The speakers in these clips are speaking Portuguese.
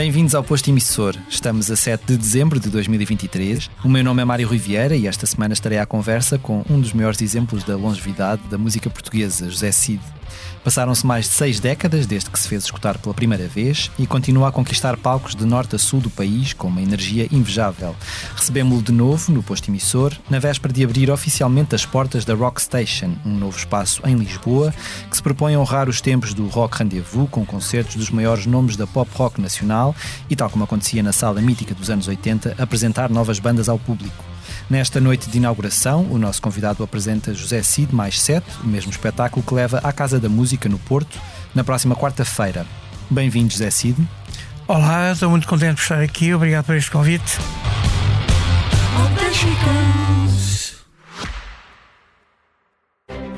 Bem-vindos ao Posto Emissor. Estamos a 7 de dezembro de 2023. O meu nome é Mário Rui Vieira e esta semana estarei à conversa com um dos maiores exemplos da longevidade da música portuguesa, José Cid. Passaram-se mais de seis décadas desde que se fez escutar pela primeira vez e continua a conquistar palcos de norte a sul do país com uma energia invejável. Recebemos-lo de novo no posto emissor, na véspera de abrir oficialmente as portas da Rock Station, um novo espaço em Lisboa que se propõe a honrar os tempos do Rock Rendezvous com concertos dos maiores nomes da pop rock nacional e, tal como acontecia na sala mítica dos anos 80, apresentar novas bandas ao público. Nesta noite de inauguração, o nosso convidado apresenta José Cid mais 7, o mesmo espetáculo que leva à Casa da Música no Porto, na próxima quarta-feira. Bem-vindo, José Cid. Olá, estou muito contente por estar aqui. Obrigado por este convite.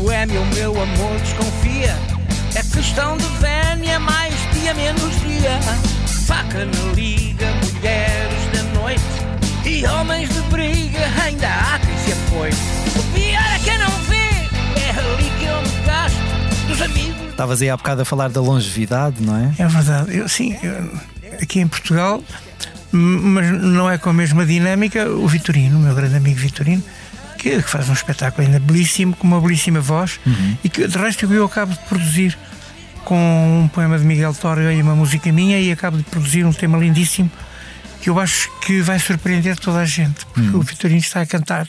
boêmia, o meu amor desconfia. É questão de vénia, mais dia menos dia. Faca na liga, mulheres da noite. E homens de briga, ainda há quem se apoie. O pior é quem não vê, é ali que eu me gasto dos amigos. Estavas aí há bocado a falar da longevidade, não é? É verdade. Eu, sim, eu, aqui em Portugal, mas não é com a mesma dinâmica, o Vitorino, o meu grande amigo Vitorino, que faz um espetáculo ainda belíssimo, com uma belíssima voz, e que de resto eu acabo de produzir com um poema de Miguel Torga e uma música minha, e acabo de produzir um tema lindíssimo que eu acho que vai surpreender toda a gente, porque o Vitorino está a cantar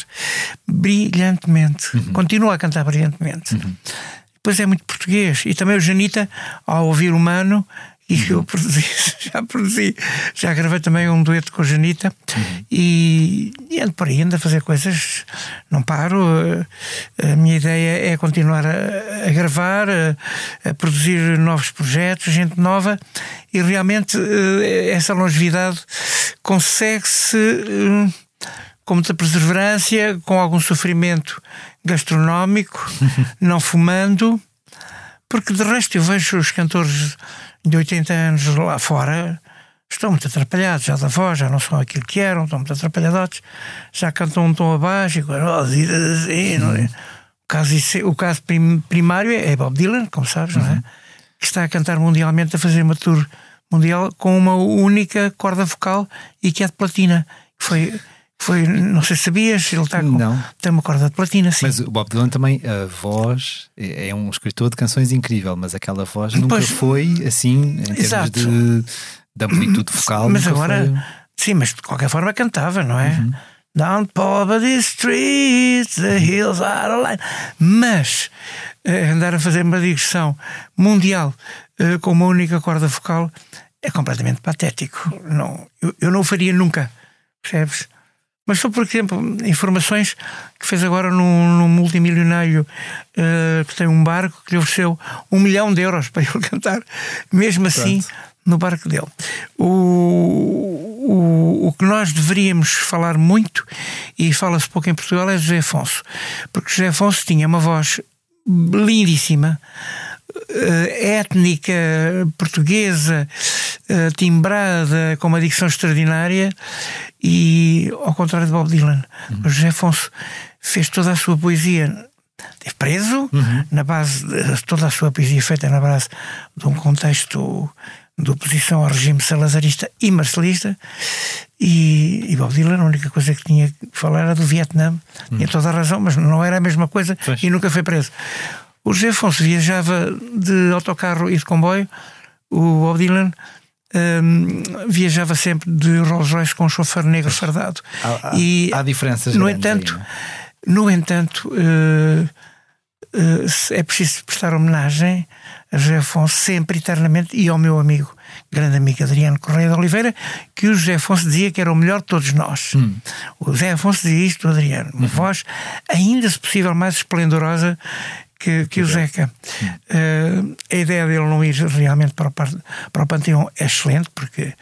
brilhantemente, continua a cantar brilhantemente. Depois é muito português. E também o Janita, ao ouvir o Mano, e eu produzi, já produzi, já gravei também um dueto com a Janita. E, e ando por aí, ando a fazer coisas, não paro. A minha ideia é continuar a, a gravar, a, a produzir novos projetos, gente nova, e realmente eh, essa longevidade consegue-se. eh, com muita perseverança, com algum sofrimento gastronómico, não fumando, porque de resto eu vejo os cantores de 80 anos lá fora estão muito atrapalhados já da voz, já não são aquilo que eram, estão muito atrapalhados, já cantam um tom abaixo e assim, não é? o caso, o caso prim- primário é Bob Dylan, como sabes, não é? Que está a cantar mundialmente, a fazer uma tour mundial com uma única corda vocal e que é de platina. Foi, foi não sei se sabias, ele está com, Não. tem uma corda de platina, sim. Mas o Bob Dylan também, a voz, é é um escritor de canções incrível, mas aquela voz nunca Pois. foi assim, em termos Exato. de, de amplitude vocal. mas agora, foi- sim, mas de qualquer forma cantava, não é? Uhum. Down poverty streets, the hills are alive. Mas eh, andar a fazer uma digressão mundial eh, com uma única corda vocal é completamente patético. Não, eu, eu não o faria nunca, percebes? Mas só por exemplo, informações que fez agora num, num multimilionário eh, que tem um barco que lhe ofereceu um milhão de euros para ele cantar, mesmo assim, no barco dele. O, o, o que nós deveríamos falar muito, e fala-se pouco em Portugal, é José Afonso. Porque José Afonso tinha uma voz lindíssima, étnica, portuguesa, eh, timbrada, com uma dicção extraordinária, e ao contrário de Bob Dylan, o José Afonso fez toda a sua poesia preso na base de toda a sua poesia feita na base de um contexto de oposição ao regime salazarista e marcelista e, e Bob Dylan a única coisa que tinha que falar era do Vietnã tinha toda a razão, mas não era a mesma coisa Pois. e nunca foi preso o José Afonso viajava de autocarro e de comboio o Bob Dylan hum, viajava sempre de Rolls Royce com um chofer negro fardado Há- há- e há diferenças no aí, entanto não é? no entanto eh, se- é preciso prestar homenagem a José Afonso sempre eternamente e ao meu amigo grande amigo Adriano Correia de Oliveira, que o José Afonso dizia que era o melhor de todos nós. Hum. O José Afonso dizia isto Adriano, uma uhum. voz ainda, se possível, mais esplendorosa que, que o Zeca. Uh, a ideia dele não ir realmente para o, para o Panteão é excelente, porque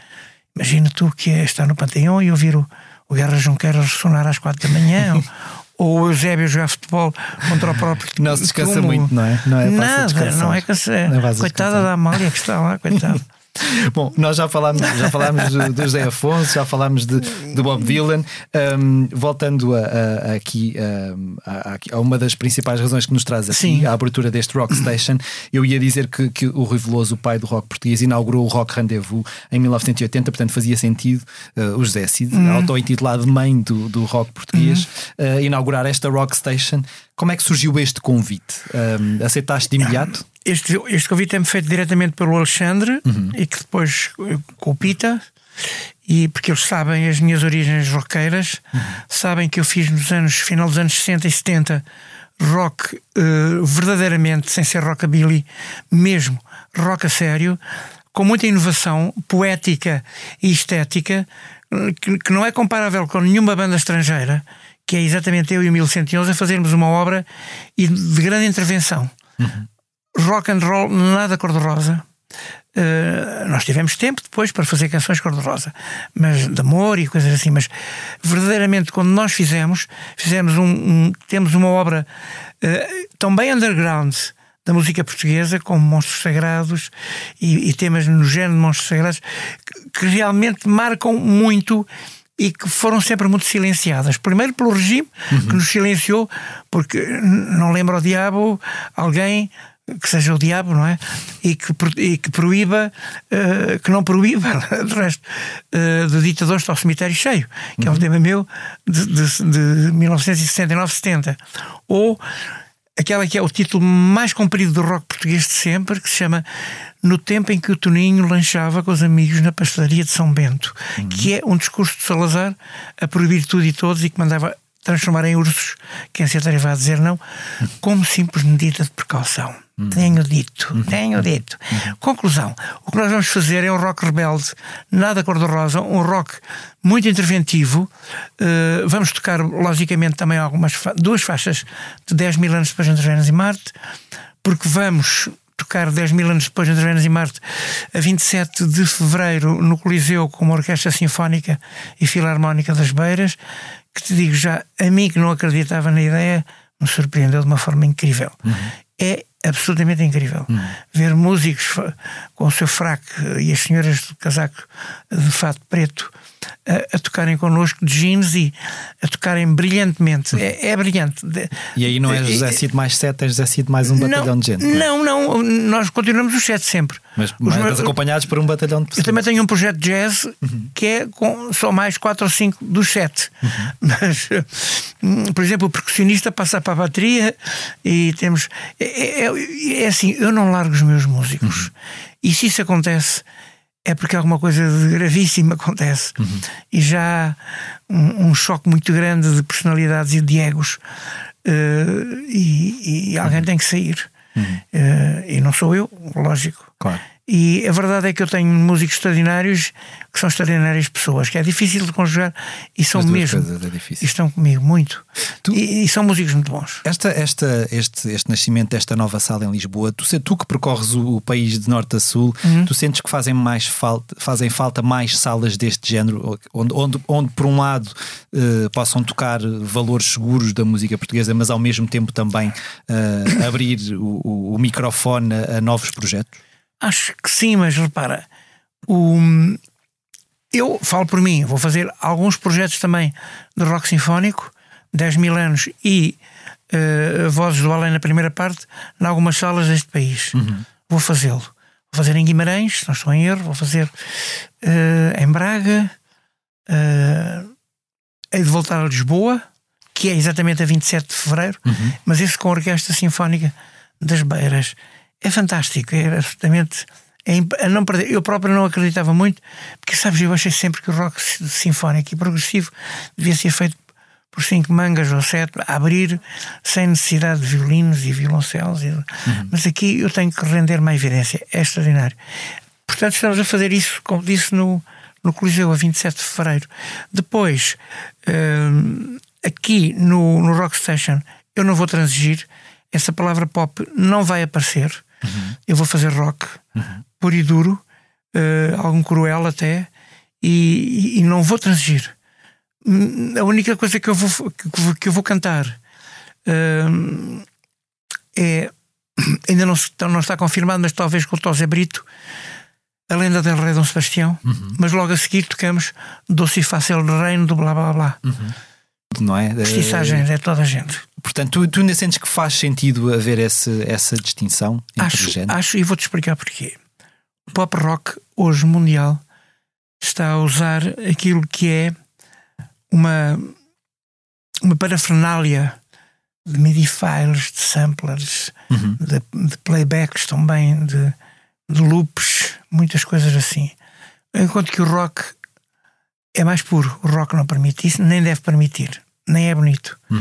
imagina tu que é estar no Panteão e ouvir o, o Guerra Junqueira ressonar às quatro da manhã, ou o Eusébio jogar futebol contra o próprio. Não se descansa muito, não é? Não é Nada, não é que se... É coitada da Amália que está lá, coitada. Bom, nós já falámos, já falámos do José Afonso, já falámos de, de Bob Dylan. Um, voltando a, a, aqui, a, a, uma das principais razões que nos traz aqui, Sim. a abertura deste Rock Station, eu ia dizer que, que o Rui Veloso, o pai do rock português, inaugurou o Rock Rendezvous em 1980, portanto fazia sentido uh, o José Cid, hum. auto-intitulado mãe do, do rock português, hum. uh, inaugurar esta Rock Station. Como é que surgiu este convite? Um, aceitaste de imediato? Este, este convite é-me feito diretamente pelo Alexandre uhum. e que depois eh, com o Pita, e porque eles sabem as minhas origens roqueiras, uhum. sabem que eu fiz nos anos, final dos anos 60 e 70, rock uh, verdadeiramente, sem ser rockabilly, mesmo rock a sério, com muita inovação poética e estética, que, que não é comparável com nenhuma banda estrangeira, que é exatamente eu e o 1111 a fazermos uma obra e de grande intervenção. Uhum rock and roll nada cor-de-rosa. Uh, nós tivemos tempo depois para fazer canções cor-de-rosa, mas de amor e coisas assim. Mas verdadeiramente, quando nós fizemos, fizemos um, um temos uma obra uh, também underground da música portuguesa, com monstros sagrados e, e temas no género de monstros sagrados que, que realmente marcam muito e que foram sempre muito silenciadas. Primeiro pelo regime, uhum. que nos silenciou, porque não lembra o diabo alguém que seja o diabo, não é? E que, e que proíba, uh, que não proíba, de resto, uh, de ditadores ao cemitério cheio, que uhum. é um tema meu de, de, de 1969-70. Ou aquela que é o título mais comprido do rock português de sempre, que se chama No Tempo em que o Toninho lanchava com os amigos na pastelaria de São Bento, uhum. que é um discurso de Salazar a proibir tudo e todos e que mandava transformar em ursos quem se atreva a dizer não, como simples medida de precaução. Uhum. Tenho dito, uhum. tenho dito. Uhum. Conclusão: o que nós vamos fazer é um rock rebelde, nada cor-de-rosa, um rock muito interventivo. Uh, vamos tocar, logicamente, também algumas fa duas faixas de 10 mil anos depois entre Vênus e Marte, porque vamos tocar 10 mil anos depois entre Vênus e Marte, a 27 de fevereiro, no Coliseu, com uma orquestra sinfónica e filarmónica das Beiras, que te digo já, a mim que não acreditava na ideia, me surpreendeu de uma forma incrível. Uhum. É absolutamente incrível. Hum. Ver músicos com o seu fraque e as senhoras do casaco de fato preto a, a, tocarem connosco de jeans e a tocarem brilhantemente. É, é brilhante. E aí não é José Cid mais sete, é José Cid mais um batalhão não, de gente. Não, não, nós continuamos os sete sempre. Mas, mas meus, acompanhados por um batalhão de pessoas. Eu também tenho um projeto de jazz uhum. que é com só mais quatro ou cinco dos sete. Uhum. Mas, hum, por exemplo, o percussionista passa para a bateria e temos. É, é, é assim, eu não largo os meus músicos. Uhum. E se isso acontece é porque alguma coisa de gravíssima acontece. Uhum. E já há um, um, choque muito grande de personalidades e de egos. Uh, e, e, alguém uhum. tem que sair. Uhum. Uh, e não sou eu, lógico. Claro. E a verdade é que eu tenho músicos extraordinários que são extraordinárias pessoas, que é difícil de conjugar e são mesmo. É e estão comigo muito. Tu, e, e, são músicos muito bons. Esta, esta, este, este nascimento desta nova sala em Lisboa, tu, tu que percorres o, o país de norte a sul, uhum. tu sentes que fazem, mais falta, fazem falta mais salas deste género, onde, onde, onde por um lado uh, possam tocar valores seguros da música portuguesa, mas ao mesmo tempo também uh, abrir o, o, o microfone a, a novos projetos? Acho que sim, mas repara, o, eu falo por mim, vou fazer alguns projetos também de rock sinfónico, 10 mil anos e uh, Vozes do Além na primeira parte, em algumas salas deste país. Uhum. Vou fazê-lo. Vou fazer em Guimarães, se não estou em erro, vou fazer uh, em Braga, uh, hei de voltar a Lisboa, que é exatamente a 27 de fevereiro, uhum. mas esse com a Orquestra Sinfónica das Beiras é fantástico, é absolutamente. É, não perder. Eu próprio não acreditava muito, porque sabes, eu achei sempre que o rock sinfónico e progressivo devia ser feito por cinco mangas ou sete, a abrir sem necessidade de violinos e violoncelos. Uhum. Mas aqui eu tenho que render uma evidência, é extraordinário. portanto, estamos a fazer isso, como disse, no, no Coliseu, a 27 de fevereiro. Depois, hum, aqui no, no Rock Station, eu não vou transigir, essa palavra pop não vai aparecer. Uhum. Eu vou fazer rock, uhum. puro e duro, uh, algum cruel até, e, e, não vou transigir. A única coisa que eu vou, que, eu vou cantar uh, é. Ainda não, não está confirmado, mas talvez com o Tosé Brito, a lenda del Rei Dom Sebastião, uhum. mas logo a seguir tocamos Doce e Fácil Reino do blá blá blá. Uhum. Não é? É toda a gente. Portanto, tu, tu ainda sentes que faz sentido haver esse, essa distinção entre acho, géneros? Acho, e vou-te explicar porquê. O pop rock, hoje mundial, está a usar aquilo que é uma, uma parafernália de MIDI files, de samplers, uhum. de, de, playbacks também, de, de loops, muitas coisas assim. Enquanto que o rock é mais puro. O rock não permite isso, nem deve permitir, nem é bonito. Uhum.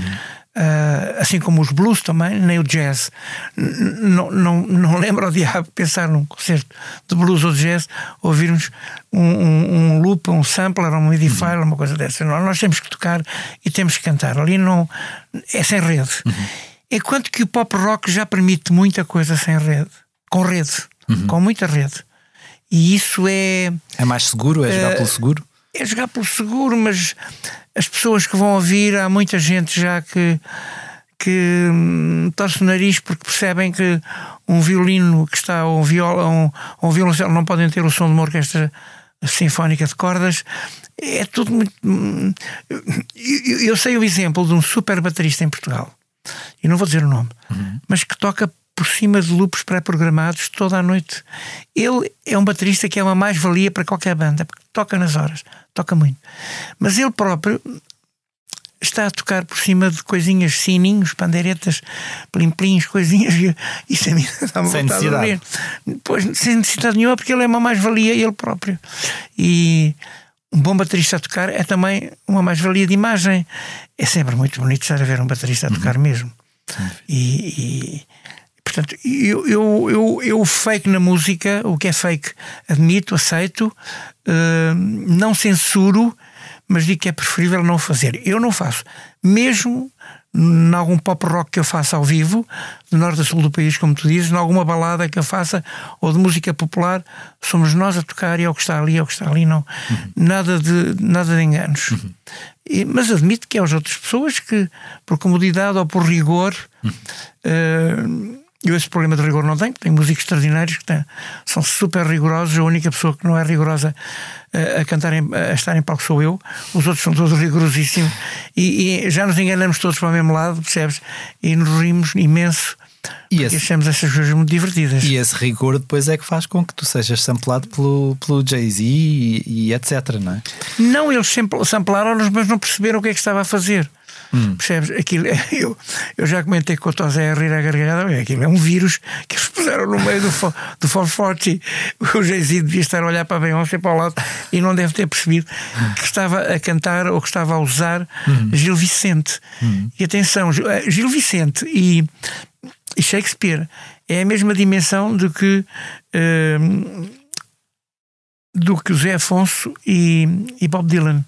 Uh, assim como os blues também, nem o jazz. Não, não, não lembro ao diabo pensar num concerto de blues ou de jazz, ouvirmos um, um, um loop, um sampler, um MIDI file, uhum. uma coisa dessa. Nós temos que tocar e temos que cantar. Ali não é sem rede. Uhum. Enquanto que o pop rock já permite muita coisa sem rede, com rede, uhum. com muita rede. E isso é. É mais seguro? É jogar uh, pelo seguro? É jogar pelo seguro, mas as pessoas que vão ouvir, há muita gente já que, que hum, torce o nariz porque percebem que um violino que está, ou um, viola, um, um violoncelo não podem ter o som de uma orquestra sinfónica de cordas. É tudo muito. Hum, eu, eu sei o exemplo de um super baterista em Portugal, e não vou dizer o nome, uhum. mas que toca por cima de loops pré-programados toda a noite. Ele é um baterista que é uma mais-valia para qualquer banda, porque toca nas horas, toca muito. Mas ele próprio está a tocar por cima de coisinhas, sininhos, pandeiretas, plim-plins, coisinhas, e isso a mim dá-me sem necessidade. Pois, sem necessidade nenhuma, porque ele é uma mais-valia ele próprio. E um bom baterista a tocar é também uma mais-valia de imagem. É sempre muito bonito estar a ver um baterista a tocar uhum. mesmo. E, Portanto, eu, eu, eu, eu fake na música, o que é fake, admito, aceito, uh, não censuro, mas digo que é preferível não fazer. Eu não faço. Mesmo em algum pop rock que eu faça ao vivo, do norte a sul do país, como tu dizes, em alguma balada que eu faça, ou de música popular, somos nós a tocar e é o que está ali, é o que está ali, não. Uhum. Nada, de, nada de enganos. Uhum. E, mas admito que há as outras pessoas que, por comodidade ou por rigor, uhum. uh, eu esse problema de rigor não tenho, tenho músicos extraordinários que têm, são super rigorosos, a única pessoa que não é rigorosa a, eh, a cantar, em, a estar em palco sou eu, os outros são todos rigorosíssimos e, e, já nos enganamos todos para o mesmo lado, percebes? E nos rimos imenso. E esse, achamos essas coisas muito divertidas. E esse rigor depois é que faz com que tu sejas samplado pelo, pelo Jay-Z e, e, etc, não é? Não, eles samplaram-nos, mas não perceberam o que é que estava a fazer. Hum. Percebes? Aquilo, eu, eu já comentei com o Tosé a rir a gargalhada. Aquilo é um vírus que eles puseram no meio do, do 440. O Jay-Z devia estar a olhar para a Beyoncé para o lado e não deve ter percebido que estava a cantar ou que estava a usar hum. Gil Vicente. Hum. E atenção, eh, Gil Vicente e, e, Shakespeare é a mesma dimensão do que. Uh, do que José Afonso e, e Bob Dylan.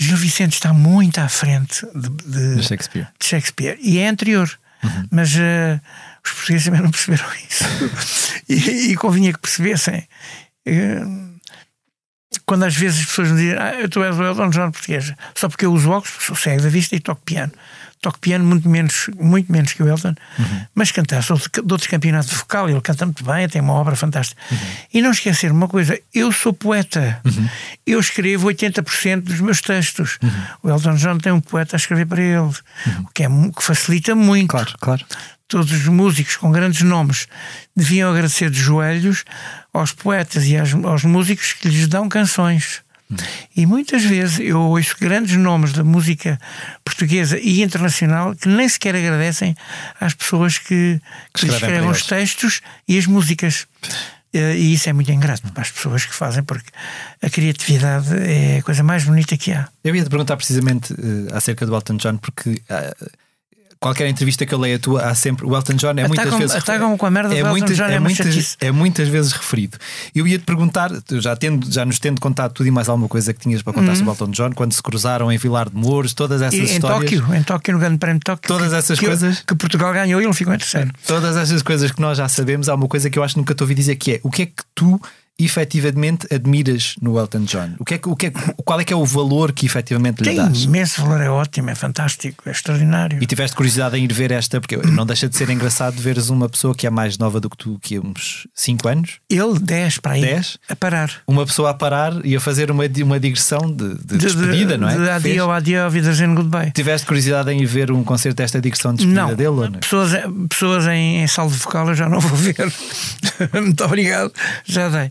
Gil Vicente está muito à frente de, de, de Shakespeare. de Shakespeare. E é anterior. Uhum. Mas uh, os portugueses também não perceberam isso. e, e, convinha que percebessem. Uh, quando às vezes as pessoas me dizem, ah, tu és o Elton John português, só porque eu uso óculos, sou cego da vista e toco piano toco piano muito menos, muito menos que o Elton, uhum. mas cantar, sou de, de outros campeonatos vocal, ele canta muito bem, tem uma obra fantástica. Uhum. E não esquecer uma coisa, eu sou poeta, uhum. eu escrevo 80% dos meus textos. Uhum. O Elton John tem um poeta a escrever para ele, uhum. o que, é, que facilita muito. Claro, claro. Todos os músicos com grandes nomes deviam agradecer de joelhos aos poetas e aos, aos músicos que lhes dão canções. E muitas vezes eu ouço grandes nomes da música portuguesa e internacional que nem sequer agradecem às pessoas que, que escrevem os textos e as músicas. Eh, e isso é muito ingrato para as pessoas que fazem, porque a criatividade é a coisa mais bonita que há. Eu ia te perguntar precisamente uh, acerca do Elton John, porque uh, qualquer entrevista que eu leia a tua, há sempre. O Elton John é muitas Atacam- vezes. atacam com a merda é muitas, John, é uma muitas, é muitas vezes referido. Eu ia te perguntar, já, tendo, já nos tendo contado tudo e mais alguma coisa que tinhas para contar sobre o Elton John, quando se cruzaram em Vilar de Mouros, todas essas Uhum. E em histórias. Tóquio, em Tóquio, no Grande Prémio de Tóquio. Todas que- essas que, coisas? Que Portugal ganhou e ele ficou em terceiro. Todas essas coisas que nós já sabemos, há uma coisa que eu acho que nunca te ouvi dizer que é o que é que tu efetivamente admiras no Elton John? O que é o que é, qual é que é o valor que efetivamente lhe Tem dás? imenso valor, é ótimo, é fantástico, é extraordinário. E tiveste curiosidade em ir ver esta, porque não deixa de ser engraçado veres uma pessoa que é mais nova do que tu, que é uns 5 anos, Ele, 10 para aí, 10? a parar. uma pessoa a parar e a fazer uma, uma digressão de, de despedida, não é? De adio, adio, Wiedersehen, goodbye. Tiveste curiosidade em ir ver um concerto desta digressão de despedida Não, dele ou não? pessoas, pessoas em, em saldo vocal eu já não vou ver. Muito obrigado, já dei.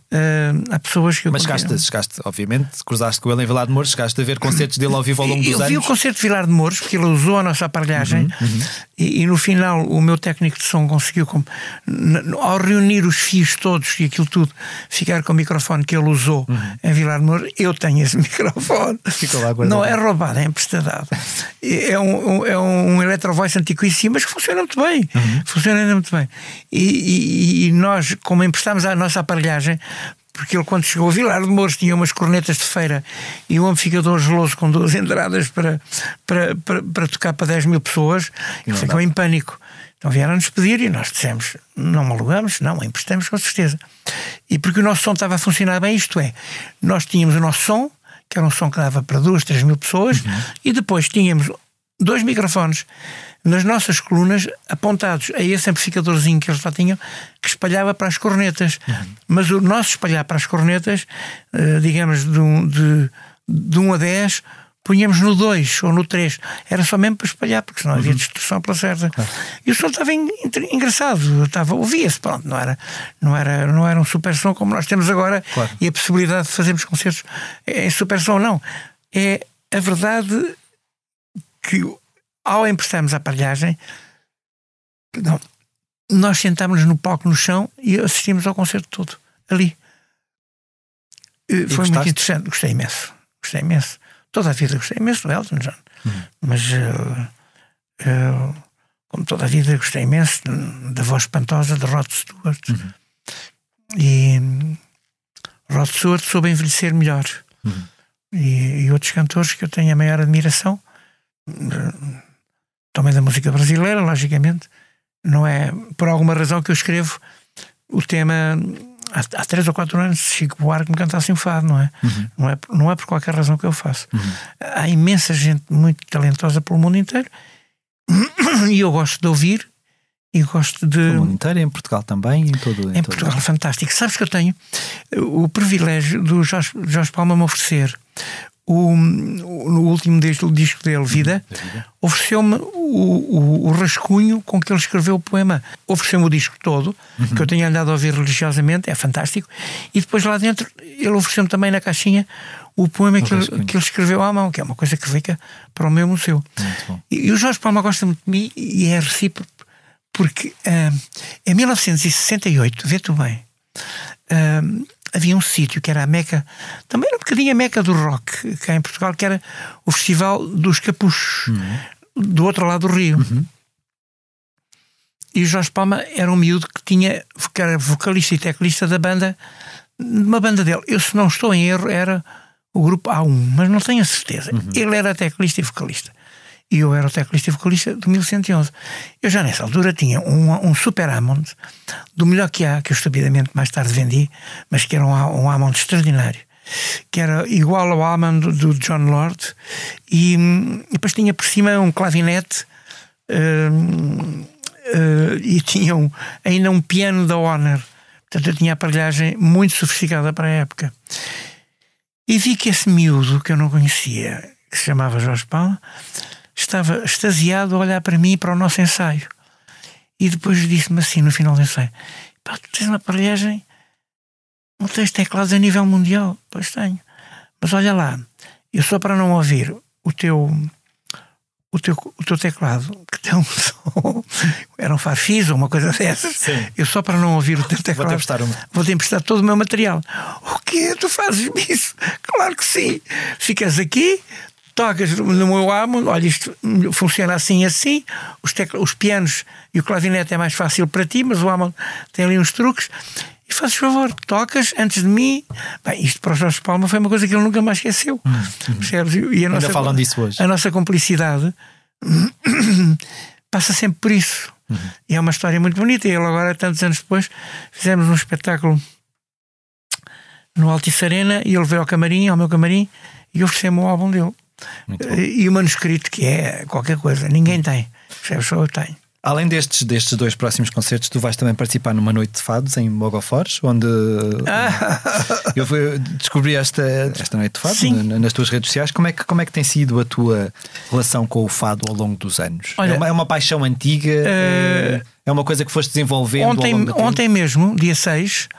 Ah, há pessoas que eu Mas chegaste, chegaste, obviamente, cruzaste com ele em Vilar de Mouros, chegaste a ver concertos dele ao vivo ao longo dos Eu vi o anos. concerto de Vilar de Mouros porque ele usou a nossa aparelhagem Uhum, E, e no final o meu técnico de som conseguiu, ao reunir os fios todos e aquilo tudo, ficar com o microfone que ele usou em Vilar de Mouros. Eu tenho esse microfone. Uhum. Não é roubado, é emprestado. É um, um- é um Electro-Voice antiquíssimo, mas que funciona muito bem. Uhum. Funciona Funciona muito bem. E, e- e nós, como emprestámos a nossa aparelhagem, porque ele, quando chegou a Vilar de Mouros, tinha umas cornetas de feira e um amplificador geloso com duas entradas para, para, para, para tocar para 10 mil pessoas, ele ficou em pânico. Então vieram-nos pedir e nós dissemos: não alugamos, não, emprestamos com certeza. E porque o nosso som estava a funcionar bem, isto é, nós tínhamos o nosso som, que era um som que dava para duas, três mil pessoas, e depois tínhamos dois microfones nas nossas colunas apontados a esse amplificadorzinho que eles lá tinham que espalhava para as cornetas. Mas o nosso espalhar para as cornetas, eh, digamos, de um, de, de um a 10, punhamos no 2 ou no 3. Era só mesmo para espalhar, porque senão havia destruição pela certa. E o som estava engraçado, estava, ouvia-se, pronto, não era, não, era, não era um super som como nós temos agora Claro. e a possibilidade de fazermos concertos em super som, não. É a verdade que ao emprestarmos a aparelhagem, perdão, nós sentámos no palco no chão e assistimos ao concerto todo, ali. Eh, Foi muito gostaste? interessante, gostei imenso. Gostei imenso. Toda a vida gostei imenso do Elton John. Uhum. Mas, eh, eh, como toda a vida, gostei imenso da voz espantosa de Rod Stewart. Uhum. E Rod Stewart soube envelhecer melhor. Uhum. E, e outros cantores que eu tenho a maior admiração eh, também da música brasileira, logicamente. Não é por alguma razão que eu escrevo o tema há, há três ou quatro anos Chico Buarque me cantasse um fado, não é? Não é? Não é por qualquer razão que eu faço. Há imensa gente muito talentosa pelo mundo inteiro e eu gosto de ouvir e gosto de. No mundo inteiro, em Portugal também, em todo Em todo- Portugal é fantástico. Sabes que eu tenho o privilégio do Jorge, Jorge Palma me oferecer o, no último disco, disco dele, Vida, ofereceu-me o, o, o rascunho com que ele escreveu o poema. Ofereceu-me o disco todo, que eu tenho andado a ouvir religiosamente, é fantástico. E depois lá dentro, ele ofereceu-me também na caixinha o poema que ele, que ele escreveu à mão, que é uma coisa que fica para o meu museu. E, e o Jorge Palma gosta muito de mim e é recíproco, porque ah, em 1968, vê tu bem, ah, havia um sítio que era a Meca, também era um bocadinho a Meca do rock, cá em Portugal, que era o Festival dos Capuchos, do outro lado do Rio. E o Jorge Palma era um miúdo que tinha que era vocalista e teclista da banda, de uma banda dele. Eu, se não estou em erro, era o grupo A1, mas não tenho a certeza. Ele era teclista e vocalista. E eu era o teclista e vocalista do 1111. Eu já nessa altura tinha um, um Super Hammond, do melhor que há, que eu estupidamente mais tarde vendi, mas que era um, um extraordinário. Que era igual ao Hammond do, do John Lord, e, hum, e depois tinha por cima um clavinete eh, e tinha um- ainda um piano da Honor. Portanto, eu tinha aparelhagem muito sofisticada para a época. E vi que esse miúdo que eu não conhecia, que se chamava Jorge Palma, estava extasiado a olhar para mim e para o nosso ensaio. E depois disse-me assim no final do ensaio: Pá, tu tens uma aparelhagem, não tens teclados a nível mundial? Pois tenho. Mas olha lá, eu só para não ouvir o teu. O teu, o teu teclado, que tem um som, era um farfis ou uma coisa dessas. Sim. Eu só para não ouvir o teu teclado. emprestar uma. Vou-te emprestar todo o meu material. O quê? Tu fazes isso? Claro que sim. Ficas aqui, tocas no meu álbum, olha, isto funciona assim assim, os, os pianos e o clavinete é mais fácil para ti, mas o álbum tem ali uns truques. E fazes favor, tocas antes de mim. Bem, isto para o Jorge Palma foi uma coisa que ele nunca mais esqueceu. Hum, percebes? E a nossa, Ainda falam disso hoje. A nossa cumplicidade passa sempre por isso. Uhum. E é uma história muito bonita. E ele agora, tantos anos depois, fizemos um espetáculo no Altice Arena e ele veio ao camarim, ao meu camarim, e ofereceu-me o álbum dele. E o manuscrito, que é qualquer coisa, ninguém tem. Percebes? Só eu tenho. Além destes, destes dois próximos concertos, tu vais também participar numa noite de fados em Mogofores, onde ah. eu descobri esta, esta noite de fados nas tuas redes sociais. Como é, que, como é que tem sido a tua relação com o fado ao longo dos anos? Olha, é, uma, é uma paixão antiga? Uh, é uma coisa que foste desenvolvendo? Ontem, ontem mesmo, dia 6,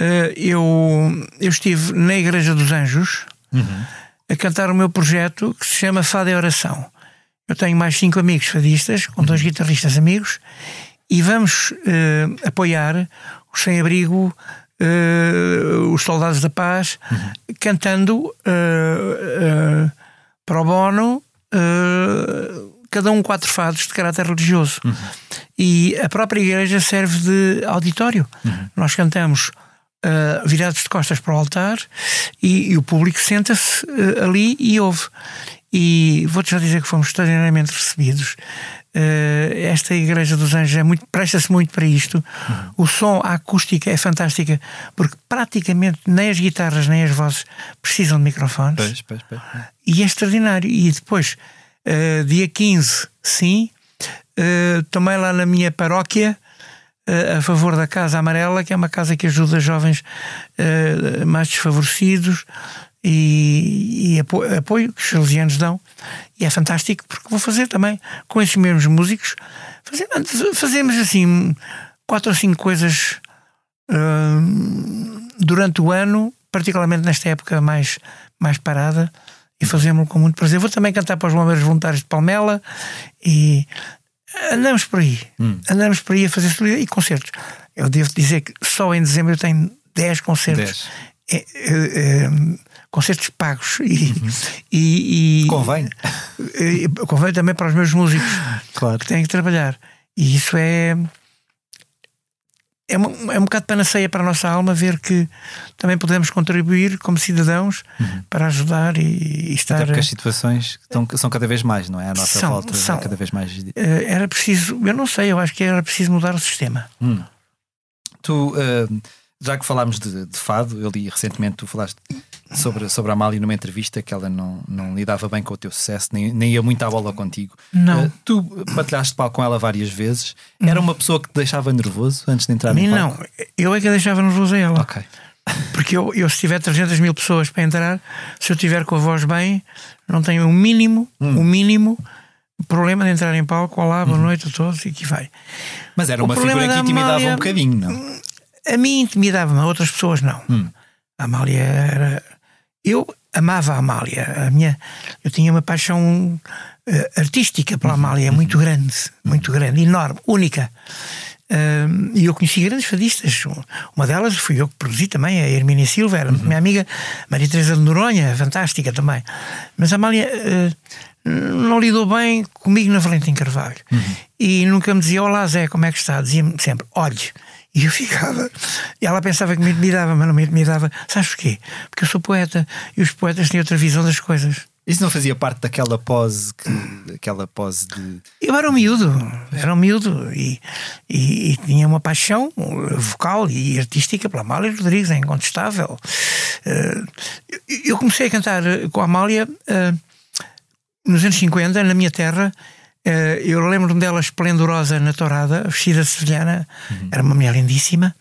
uh, eu, eu estive na Igreja dos Anjos uhum. A cantar o meu projeto que se chama Fado e Oração. Eu tenho mais cinco amigos fadistas, com dois guitarristas amigos, e vamos uh, apoiar o sem-abrigo, uh, os soldados da paz, uhum. cantando uh, pro bono, cada um quatro fados de caráter religioso. Uhum. E a própria igreja serve de auditório. Uhum. Nós cantamos Uh, virados de costas para o altar e, e o público senta-se uh, ali e ouve. E vou-te já dizer que fomos extraordinariamente recebidos. Uh, esta Igreja dos Anjos é muito, presta-se muito para isto. Uhum. O som, a acústica é fantástica, porque praticamente nem as guitarras nem as vozes precisam de microfones. Pois, pois, pois. E é extraordinário. E depois, uh, dia 15, sim, uh, tomei lá na minha paróquia a favor da Casa Amarela, que é uma casa que ajuda jovens mais desfavorecidos, e, e apoio, apoio, que os salesianos dão. E é fantástico porque vou fazer também com esses mesmos músicos. Fazemos, fazemos assim quatro ou cinco coisas uh, durante o ano, particularmente nesta época mais, mais parada, e fazemos com muito prazer. Vou também cantar para os bombeiros voluntários de Palmela e andamos por aí. Hum. Andamos por aí a fazer e concertos. Eu devo dizer que só em dezembro eu tenho 10 concertos. 10. É, é, é, concertos pagos e, uhum. e, e convém. E, convém também para os meus músicos claro. que têm que trabalhar. E isso é é, um, é um bocado de panaceia para a nossa alma ver que também podemos contribuir como cidadãos uhum. para ajudar e, e estar. Até porque as situações estão, são cada vez mais, não é? A nossa são, volta são. É cada vez mais. Eh, era preciso, eu não sei, eu acho que era preciso mudar o sistema. Hum. Tu, uh, já que falámos de, de fado, eu li recentemente, tu falaste sobre, sobre a Amália numa entrevista que ela não, não lidava bem com o teu sucesso, nem, nem ia muito à bola contigo. Não. Uh, tu partilhaste palco com ela várias vezes. Era uma pessoa que te deixava nervoso antes de entrar a mim, no palco? Não, eu é que a deixava nervoso a ela. Ok. Porque eu, eu, se tiver 300 mil pessoas para entrar, se eu tiver com a voz bem, não tenho o mínimo, hum. o mínimo problema de entrar em palco. Olá, boa uhum. noite a todos e que vai. Mas era uma figura que intimidava Amália, um bocadinho, não? A mim intimidava-me, outras pessoas não. Hum. A Amália era eu amava a Amália. A minha, eu tinha uma paixão uh, artística pela Amália, muito grande, muito grande, enorme, única. Uh, e eu conheci grandes fadistas. Uma delas fui eu que produzi também, a Hermínia Silva, era uhum. minha amiga Maria Teresa de Noronha, fantástica também. Mas a Amália uh, não lidou bem comigo na Valentim Carvalho. Uhum. E nunca me dizia: Olá Zé, como é que está? Dizia-me sempre: Olhe e eu ficava. E ela pensava que me intimidava, mas não me intimidava. Sabes porquê? Porque eu sou poeta e os poetas têm outra visão das coisas. Isso não fazia parte daquela pose que, aquela pose de. Eu era um miúdo, era um miúdo e, e, e tinha uma paixão vocal e artística pela Amália Rodrigues, é incontestável. Uh, eu comecei a cantar com a Amália uh, nos anos 50, na minha terra, eu lembro-me dela esplendorosa na tourada, vestida sevilhana, uhum. era uma mulher lindíssima.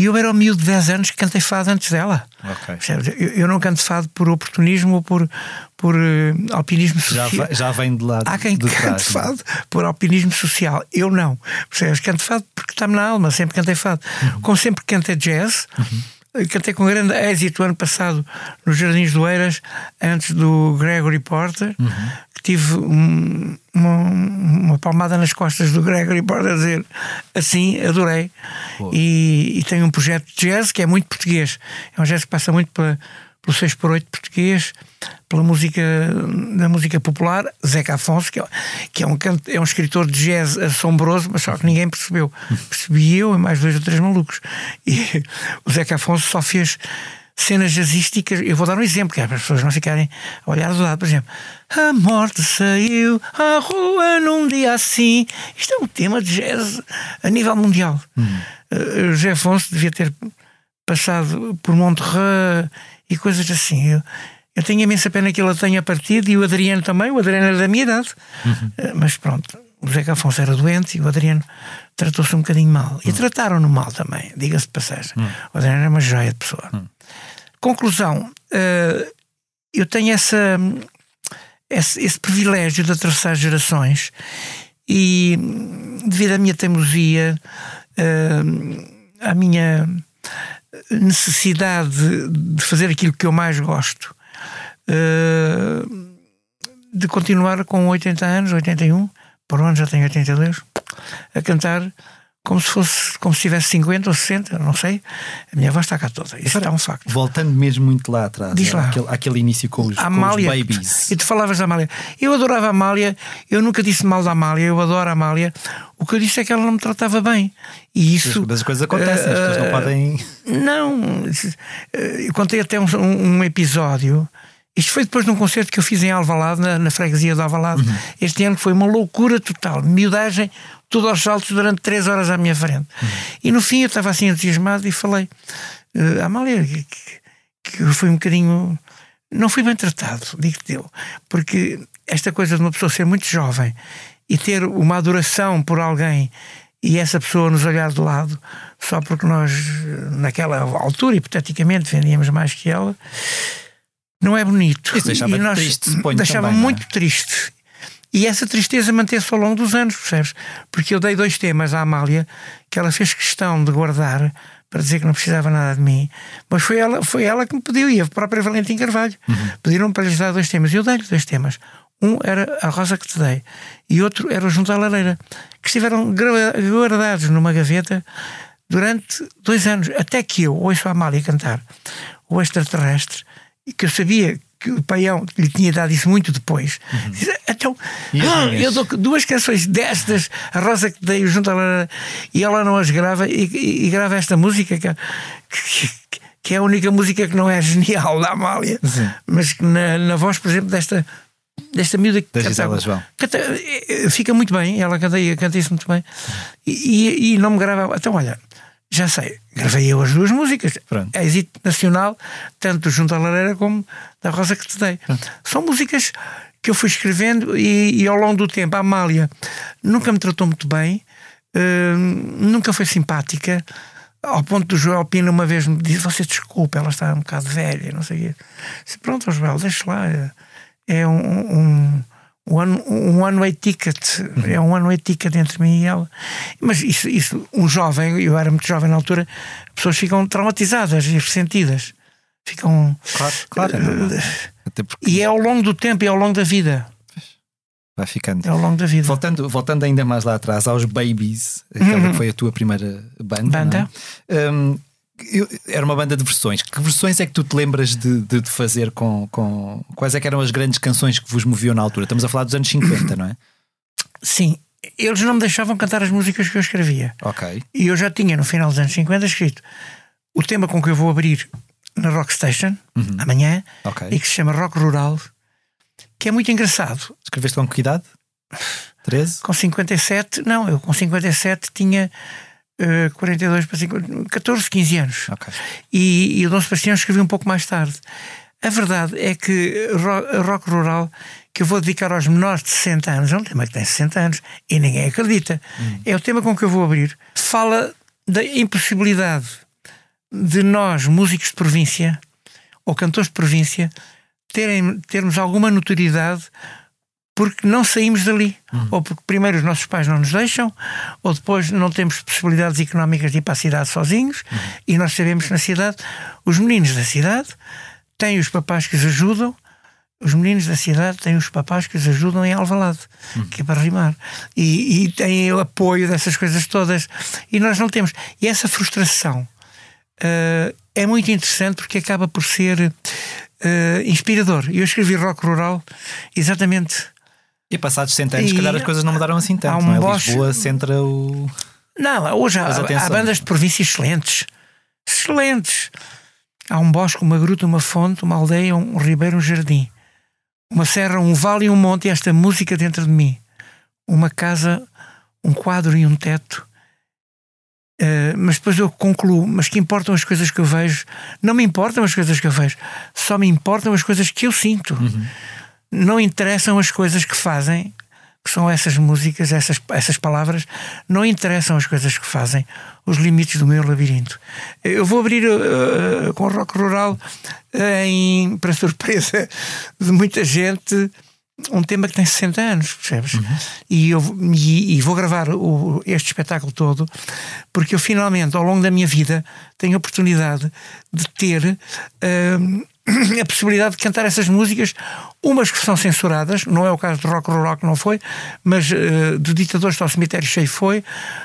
E eu era o miúdo de 10 anos que cantei fado antes dela. Okay. Eu, eu, não canto fado por oportunismo ou por, por uh, alpinismo social. Já, já vem de lado. Há quem de cante trás, é? fado por alpinismo social. Eu não. Percebes? Canto fado porque está-me na alma, sempre cantei fado. Uhum. Como sempre cantei jazz. Uhum. Cantei com grande êxito ano passado nos Jardins do Eiras, antes do Gregory Porter. Uhum tive um, uma, uma, palmada nas costas do Gregory para dizer assim, adorei. E, e tenho um projeto de jazz que é muito português. É um jazz que passa muito pela, pelo 6x8 português, pela música da música popular, Zeca Afonso, que é, que é, um, é um escritor de jazz assombroso, mas só que ninguém percebeu. Percebi eu e mais dois ou três malucos. E o Zeca Afonso só fez cenas jazzísticas. Eu vou dar um exemplo, que é para as pessoas não ficarem a olhar do lado. Por exemplo, a morte saiu à rua num dia assim. Isto é um tema de jazz a nível mundial. Hum. Uh, José Afonso devia ter passado por Monterrey e coisas assim. Eu, eu tenho imensa pena que ele tenha partido e o Adriano também. O Adriano era da minha idade, uhum. uh, mas pronto. O José Afonso era doente e o Adriano tratou-se um bocadinho mal. E uhum. trataram-no mal também, diga-se de passagem. Uhum. O Adriano era uma joia de pessoa. Conclusão, uh, eu tenho essa, esse, esse, privilégio de atravessar gerações e, devido à minha teimosia, uh, à minha necessidade de fazer aquilo que eu mais gosto, uh, de continuar com 80 anos, 81, por onde já tenho 82, a cantar como se fosse, como se tivesse 50 ou 60, não sei. A minha voz está cá toda. Isso é um facto. Voltando mesmo muito lá atrás, Diz lá. Aquele, aquele início com os, Amália, com os babies. E tu falavas da Amália. Eu adorava a Amália, eu nunca disse mal da Amália, eu adoro a Amália. O que eu disse é que ela não me tratava bem. E isso. Mas as coisas acontecem, uh, as pessoas não eh, podem. Não, eh, eu contei até um, um episódio. Isto foi depois de um concerto que eu fiz em Alvalade, na, na freguesia de Alvalade. Uhum. Este ano foi uma loucura total. Miudagem, tudo aos saltos durante três horas à minha frente. Uhum. E no fim eu estava assim entusiasmado e falei uh, Amália que, que eu fui um bocadinho. Não fui bem tratado, digo-te eu, porque esta coisa de uma pessoa ser muito jovem e ter uma adoração por alguém e essa pessoa nos olhar de lado só porque nós, naquela altura, hipoteticamente, vendíamos mais que ela, não é bonito. Isso deixava e nós triste, deixava também, é? muito é? triste. E essa tristeza manteve-se ao longo dos anos, percebes? Porque eu dei dois temas à Amália que ela fez questão de guardar para dizer que não precisava nada de mim, mas foi ela, foi ela que me pediu, e a própria Valentim Carvalho. Uhum. Pediram para lhes dar dois temas. Eu dei-lhe dois temas. Um era A Rosa que te dei, e outro era o Junto à Lareira, que estiveram guardados numa gaveta durante dois anos, até que eu ouço a Amália cantar o extraterrestre, e que eu sabia que o Paião lhe tinha dado isso muito depois. Uhum. Diz, então, ah, eu dou duas canções destas, a Rosa que dei junto a ela, e ela não as grava, e, e, e grava esta música que, que, que, é a única música que não é genial da Amália, Sim. mas que na, na voz, por exemplo, desta desta miúda que canta, canta, eh, fica muito bem, ela canta, canta isso muito bem e, e, não me grava. Então, olha, já sei, gravei eu as duas músicas. Pronto. É êxito nacional, tanto junto à lareira como da Rosa que te dei. Pronto. São músicas que eu fui escrevendo e, e, ao longo do tempo a Amália nunca me tratou muito bem, uh, nunca foi simpática. Ao ponto do Joel Pina uma vez me disse: Você desculpa, ela está um bocado velha, não sei o quê. Disse, Pronto, Joel, deixa lá. É um, um one, um one way ticket, é um one way ticket entre mim e ela. Mas isso, isso, um jovem, eu era muito jovem na altura, as pessoas ficam traumatizadas e ressentidas. Ficam. Claro, claro. Uh, porque... E é ao longo do tempo e é ao longo da vida. Vai ficando. É ao longo da vida. Voltando, voltando ainda mais lá atrás, aos Babies, aquela uhum. que foi a tua primeira banda. Banda. É? Um, eu, era uma banda de versões. Que versões é que tu te lembras de, de, de, fazer com, com. Quais é que eram as grandes canções que vos moviam na altura? Estamos a falar dos anos 50, não é? Sim. Eles não me deixavam cantar as músicas que eu escrevia. Ok. E eu já tinha, no final dos anos 50, escrito o tema com que eu vou abrir na Rock Station uhum. amanhã okay. e que se chama Rock Rural, que é muito engraçado. Escreveste com que idade? 13? Com 57, não, eu com 57 tinha 42 para 50, 14, 15 anos. Okay. E, e, o Dom Sebastião escreveu um pouco mais tarde. A verdade é que rock rural que eu vou dedicar aos menores de 60 anos é um tema que tem 60 anos e ninguém acredita. Hum. É o tema com que eu vou abrir. Fala da impossibilidade de nós, músicos de província ou cantores de província, terem, termos alguma notoriedade porque não saímos dali. Ou porque primeiro os nossos pais não nos deixam, ou depois não temos possibilidades económicas de ir para a cidade sozinhos, e nós sabemos que na cidade os meninos da cidade têm os papás que os ajudam. Os meninos da cidade têm os papás que os ajudam em Alvalade, uhum. que é para rimar. E, e têm o apoio dessas coisas todas. E nós não temos. E essa frustração uh, é muito interessante porque acaba por ser uh, inspirador. Eu escrevi rock rural exatamente. E passados 100 anos, se calhar as coisas não mudaram assim tanto. Um não é? Lisboa centra o. Não, hoje há, há bandas de província excelentes. Excelentes. Há um bosque, uma gruta, uma fonte, uma aldeia, um ribeiro, um jardim. Uma serra, um vale e um monte, e esta música dentro de mim. Uma casa, um quadro e um teto. Uh, mas depois eu concluo, mas que importam as coisas que eu vejo? Não me importam as coisas que eu vejo, só me importam as coisas que eu sinto. Uhum. Não interessam as coisas que fazem, que são essas músicas, essas, essas palavras, não interessam as coisas que fazem, os limites do meu labirinto. Eu vou abrir uh, com rock rural, em, para surpresa de muita gente, um tema que tem 60 anos, percebes? Uhum. E, eu, e, e, vou gravar o, este espetáculo todo porque eu finalmente, ao longo da minha vida, tenho a oportunidade de ter. Uh, a possibilidade de cantar essas músicas, umas que são censuradas, não é o caso de Rock que não foi, mas uh, de Ditadores ao Cemitério Cheio foi,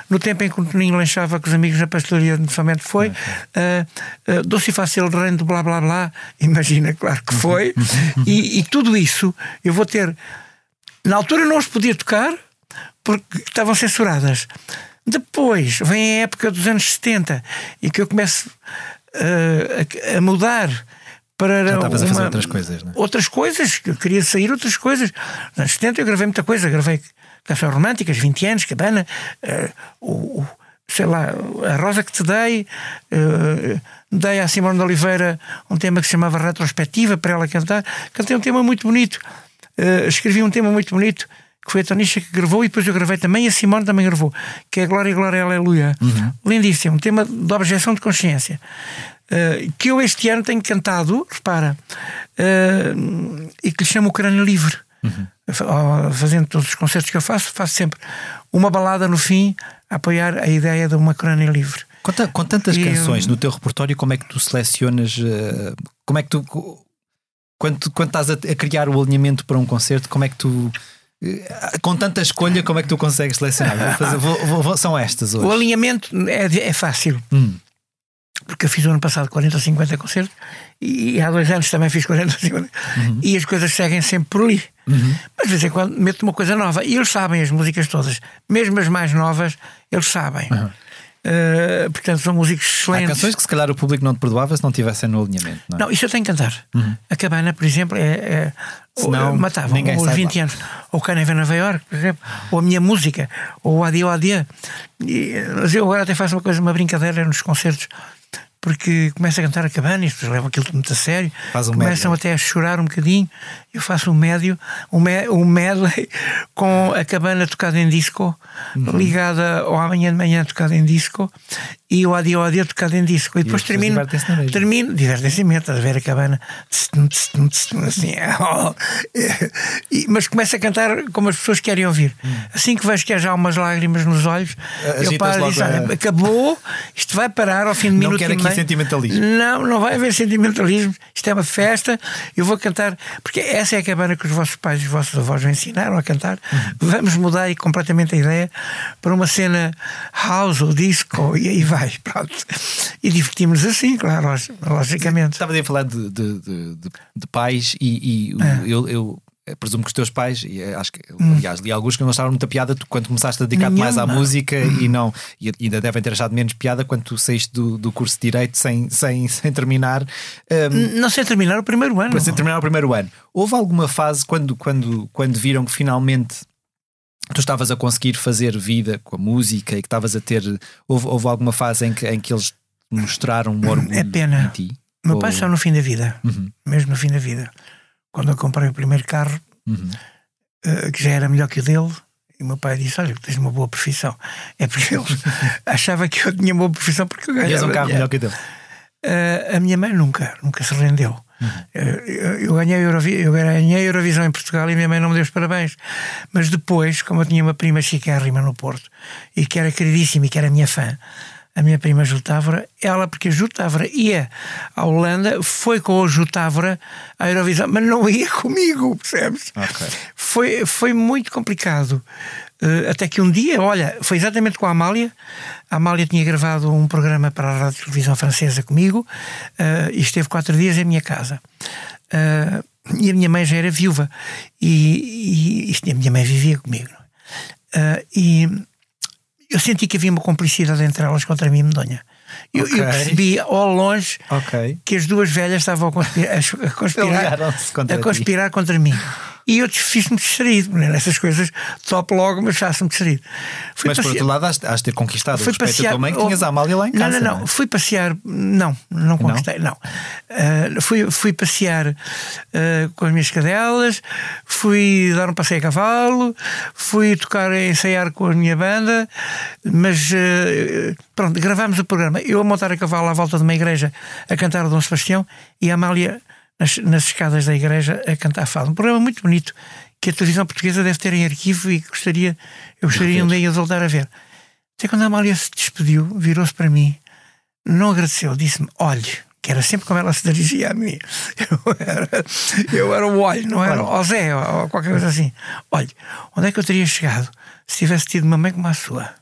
no tempo em que o Toninho lanchava com os amigos na pastelaria somente foi, uh, uh, Doce e Fácil Reino do Blá Blá Blá, imagina, claro que foi, e, e tudo isso eu vou ter. Na altura não os podia tocar porque estavam censuradas. Depois vem a época dos anos 70 e que eu começo uh, a, a, mudar para Já estavas uma, a fazer outras coisas, não é? Outras coisas, eu queria sair outras coisas. Nos anos 70 eu gravei muita coisa, gravei canções românticas, 20 anos, cabana, uh, o, sei lá, a Rosa que te dei, uh, dei à Simone de Oliveira um tema que se chamava Retrospectiva para ela cantar. Cantei um tema muito bonito, uh, escrevi um tema muito bonito que foi a Tonisha que gravou e depois eu gravei também a Simone também gravou, que é Glória, Glória, Aleluia. Uhum. Lindíssimo, um tema de objeção de consciência. Uh, que eu este ano tenho cantado, repara, uh, e que lhe chamo o Crânio Livre. Uhum. Fazendo todos os concertos que eu faço, faço sempre uma balada no fim a apoiar a ideia de uma crânio livre. Com, com tantas e, canções no teu repertório, como é que tu selecionas? Uh, como é que tu. Quando, quando estás a, a, criar o alinhamento para um concerto, como é que tu. Com tanta escolha, como é que tu consegues selecionar? Vou fazer, vou, vou, são estas hoje. O alinhamento é, é fácil. Hum porque eu fiz o ano passado 40 ou 50 concertos e há dois anos também fiz 40 ou 50 uhum. e as coisas seguem sempre por ali. Uhum. Mas de vez em quando meto uma coisa nova e eles sabem as músicas todas, mesmo as mais novas, eles sabem. Uhum. Uh, portanto, são músicos excelentes. Há canções que se calhar o público não te perdoava se não tivessem no alinhamento. Não, é? não isso eu tenho que cantar. Uhum. A Cabana, por exemplo, é, é Senão, matava ninguém aos 20 anos. Ou Cana em Nova York, por exemplo, ou a minha música, ou o Adia Adia. Mas eu agora até faço uma coisa, uma brincadeira nos concertos porque começa a cantar a cabana e depois levam aquilo muito a sério, um começam médio. até a chorar um bocadinho. Eu faço um médio, um, me, um medley com a cabana tocada em disco, uhum. ligada ao amanhã de manhã tocada em disco e o adio adio tocado em disco. E depois e termino, termino, divertem-se imenso, a ver a cabana, assim, mas começa a cantar como as pessoas querem ouvir. Hum. Assim que vejo que há já umas lágrimas nos olhos, eu paro e digo: acabou, isto vai parar ao fim de minuto. Não quero aqui meio. sentimentalismo. Não, não vai haver sentimentalismo. Isto é uma festa, eu vou cantar, porque essa é a cabana que os vossos pais e os vossos avós me ensinaram a cantar. Vamos mudar completamente a ideia para uma cena house ou disco, e aí vai vai, pronto. E divertimos assim, claro, logicamente. Estava a falar de, de, de, de pais e, e é. eu, eu presumo que os teus pais, e eh, acho que, hum. aliás, li alguns que não acharam muita piada tu, quando começaste a dedicar-te mais à música hum. e não, e ainda devem ter achado menos piada quando tu saíste do, do curso de Direito sem, sem, sem terminar. Um, não sei terminar o primeiro ano. Sem terminar o primeiro ano. Houve alguma fase quando, quando, quando viram que finalmente tu estavas a conseguir fazer vida com a música e que estavas a ter. Houve, houve alguma fase em que, em que eles mostraram um orgulho é pena. em ti? Meu Ou... pai só no fim da vida, uhum. mesmo no fim da vida. Quando eu comprei o primeiro carro, uhum. uh, que já era melhor que o dele, e o meu pai disse: Olha, tens uma boa profissão. É porque ele achava que eu tinha uma boa profissão porque eu ganhava. um carro melhor que o dele. Uh, a minha mãe nunca, nunca se rendeu. Uhum. Eu, eu, ganhei Eurovi eu ganhei a Eurovisão em Portugal e minha mãe não me deu os parabéns. Mas depois, como eu tinha uma prima chiquérrima no Porto e que era queridíssima e que era minha fã, a minha prima Jutávora, ela, porque a Jutávora ia à Holanda, foi com a Jutávora à Eurovisão, mas não ia comigo, percebes? Okay. Foi, foi muito complicado. Uh, até que um dia, olha, foi exatamente com a Amália. A Amália tinha gravado um programa para a Rádio Televisão Francesa comigo uh, e esteve quatro dias em minha casa. Uh, e a minha mãe já era viúva e, e, e a minha mãe vivia comigo. Uh, e eu senti que havia uma complicidade entre elas contra mim e Medonha. Eu, okay. eu, percebi ao longe okay. que as duas velhas estavam a conspirar, a conspirar, contra, a conspirar contra mim. E eu fiz-me distraído. Né? Nessas coisas, topo logo, mas faço-me distraído. Fui mas passear... por outro lado, has, has ter conquistado fui o respeito passear... da tua mãe que tinhas a Amália lá em casa. Não, não, não. não. Fui passear. Não, não conquistei, não. não. Uh, fui, fui passear uh, com as minhas cadelas, fui dar um passeio a cavalo, fui tocar, ensaiar com a minha banda, mas uh, pronto, gravámos o programa. Eu a montar a cavalo à volta de uma igreja a cantar o Dom Sebastião e a Amália nas, nas escadas da igreja a cantar fado. Um programa muito bonito que a televisão portuguesa deve ter em arquivo e gostaria, eu gostaria um dia de voltar a ver. Até quando a Amália se despediu, virou-se para mim, não agradeceu, disse-me: olhe, que era sempre como ela se dirigia a mim. Eu era, eu era o olho, não era o Zé ou qualquer coisa assim. Olhe, onde é que eu teria chegado se tivesse tido uma mãe como a sua?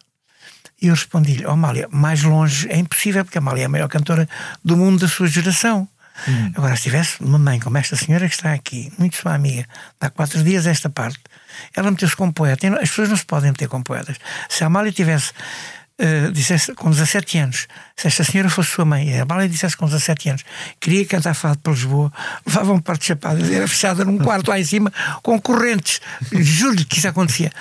E eu respondi-lhe: oh, Amália, mais longe é impossível, porque a Amália é a maior cantora do mundo da sua geração. Hum. Agora, se tivesse uma mãe como esta senhora que está aqui, muito sua amiga, há quatro dias esta parte, ela meteu-se como poeta. As pessoas não se podem meter como poetas. Se a Amália tivesse uh, dissesse com 17 anos, se esta senhora fosse sua mãe, e a Bala dissesse com 17 anos, queria cantar fado para Lisboa, levavam um par de chapadas, era fechada num quarto lá em cima, com correntes. Juro-lhe que isso acontecia.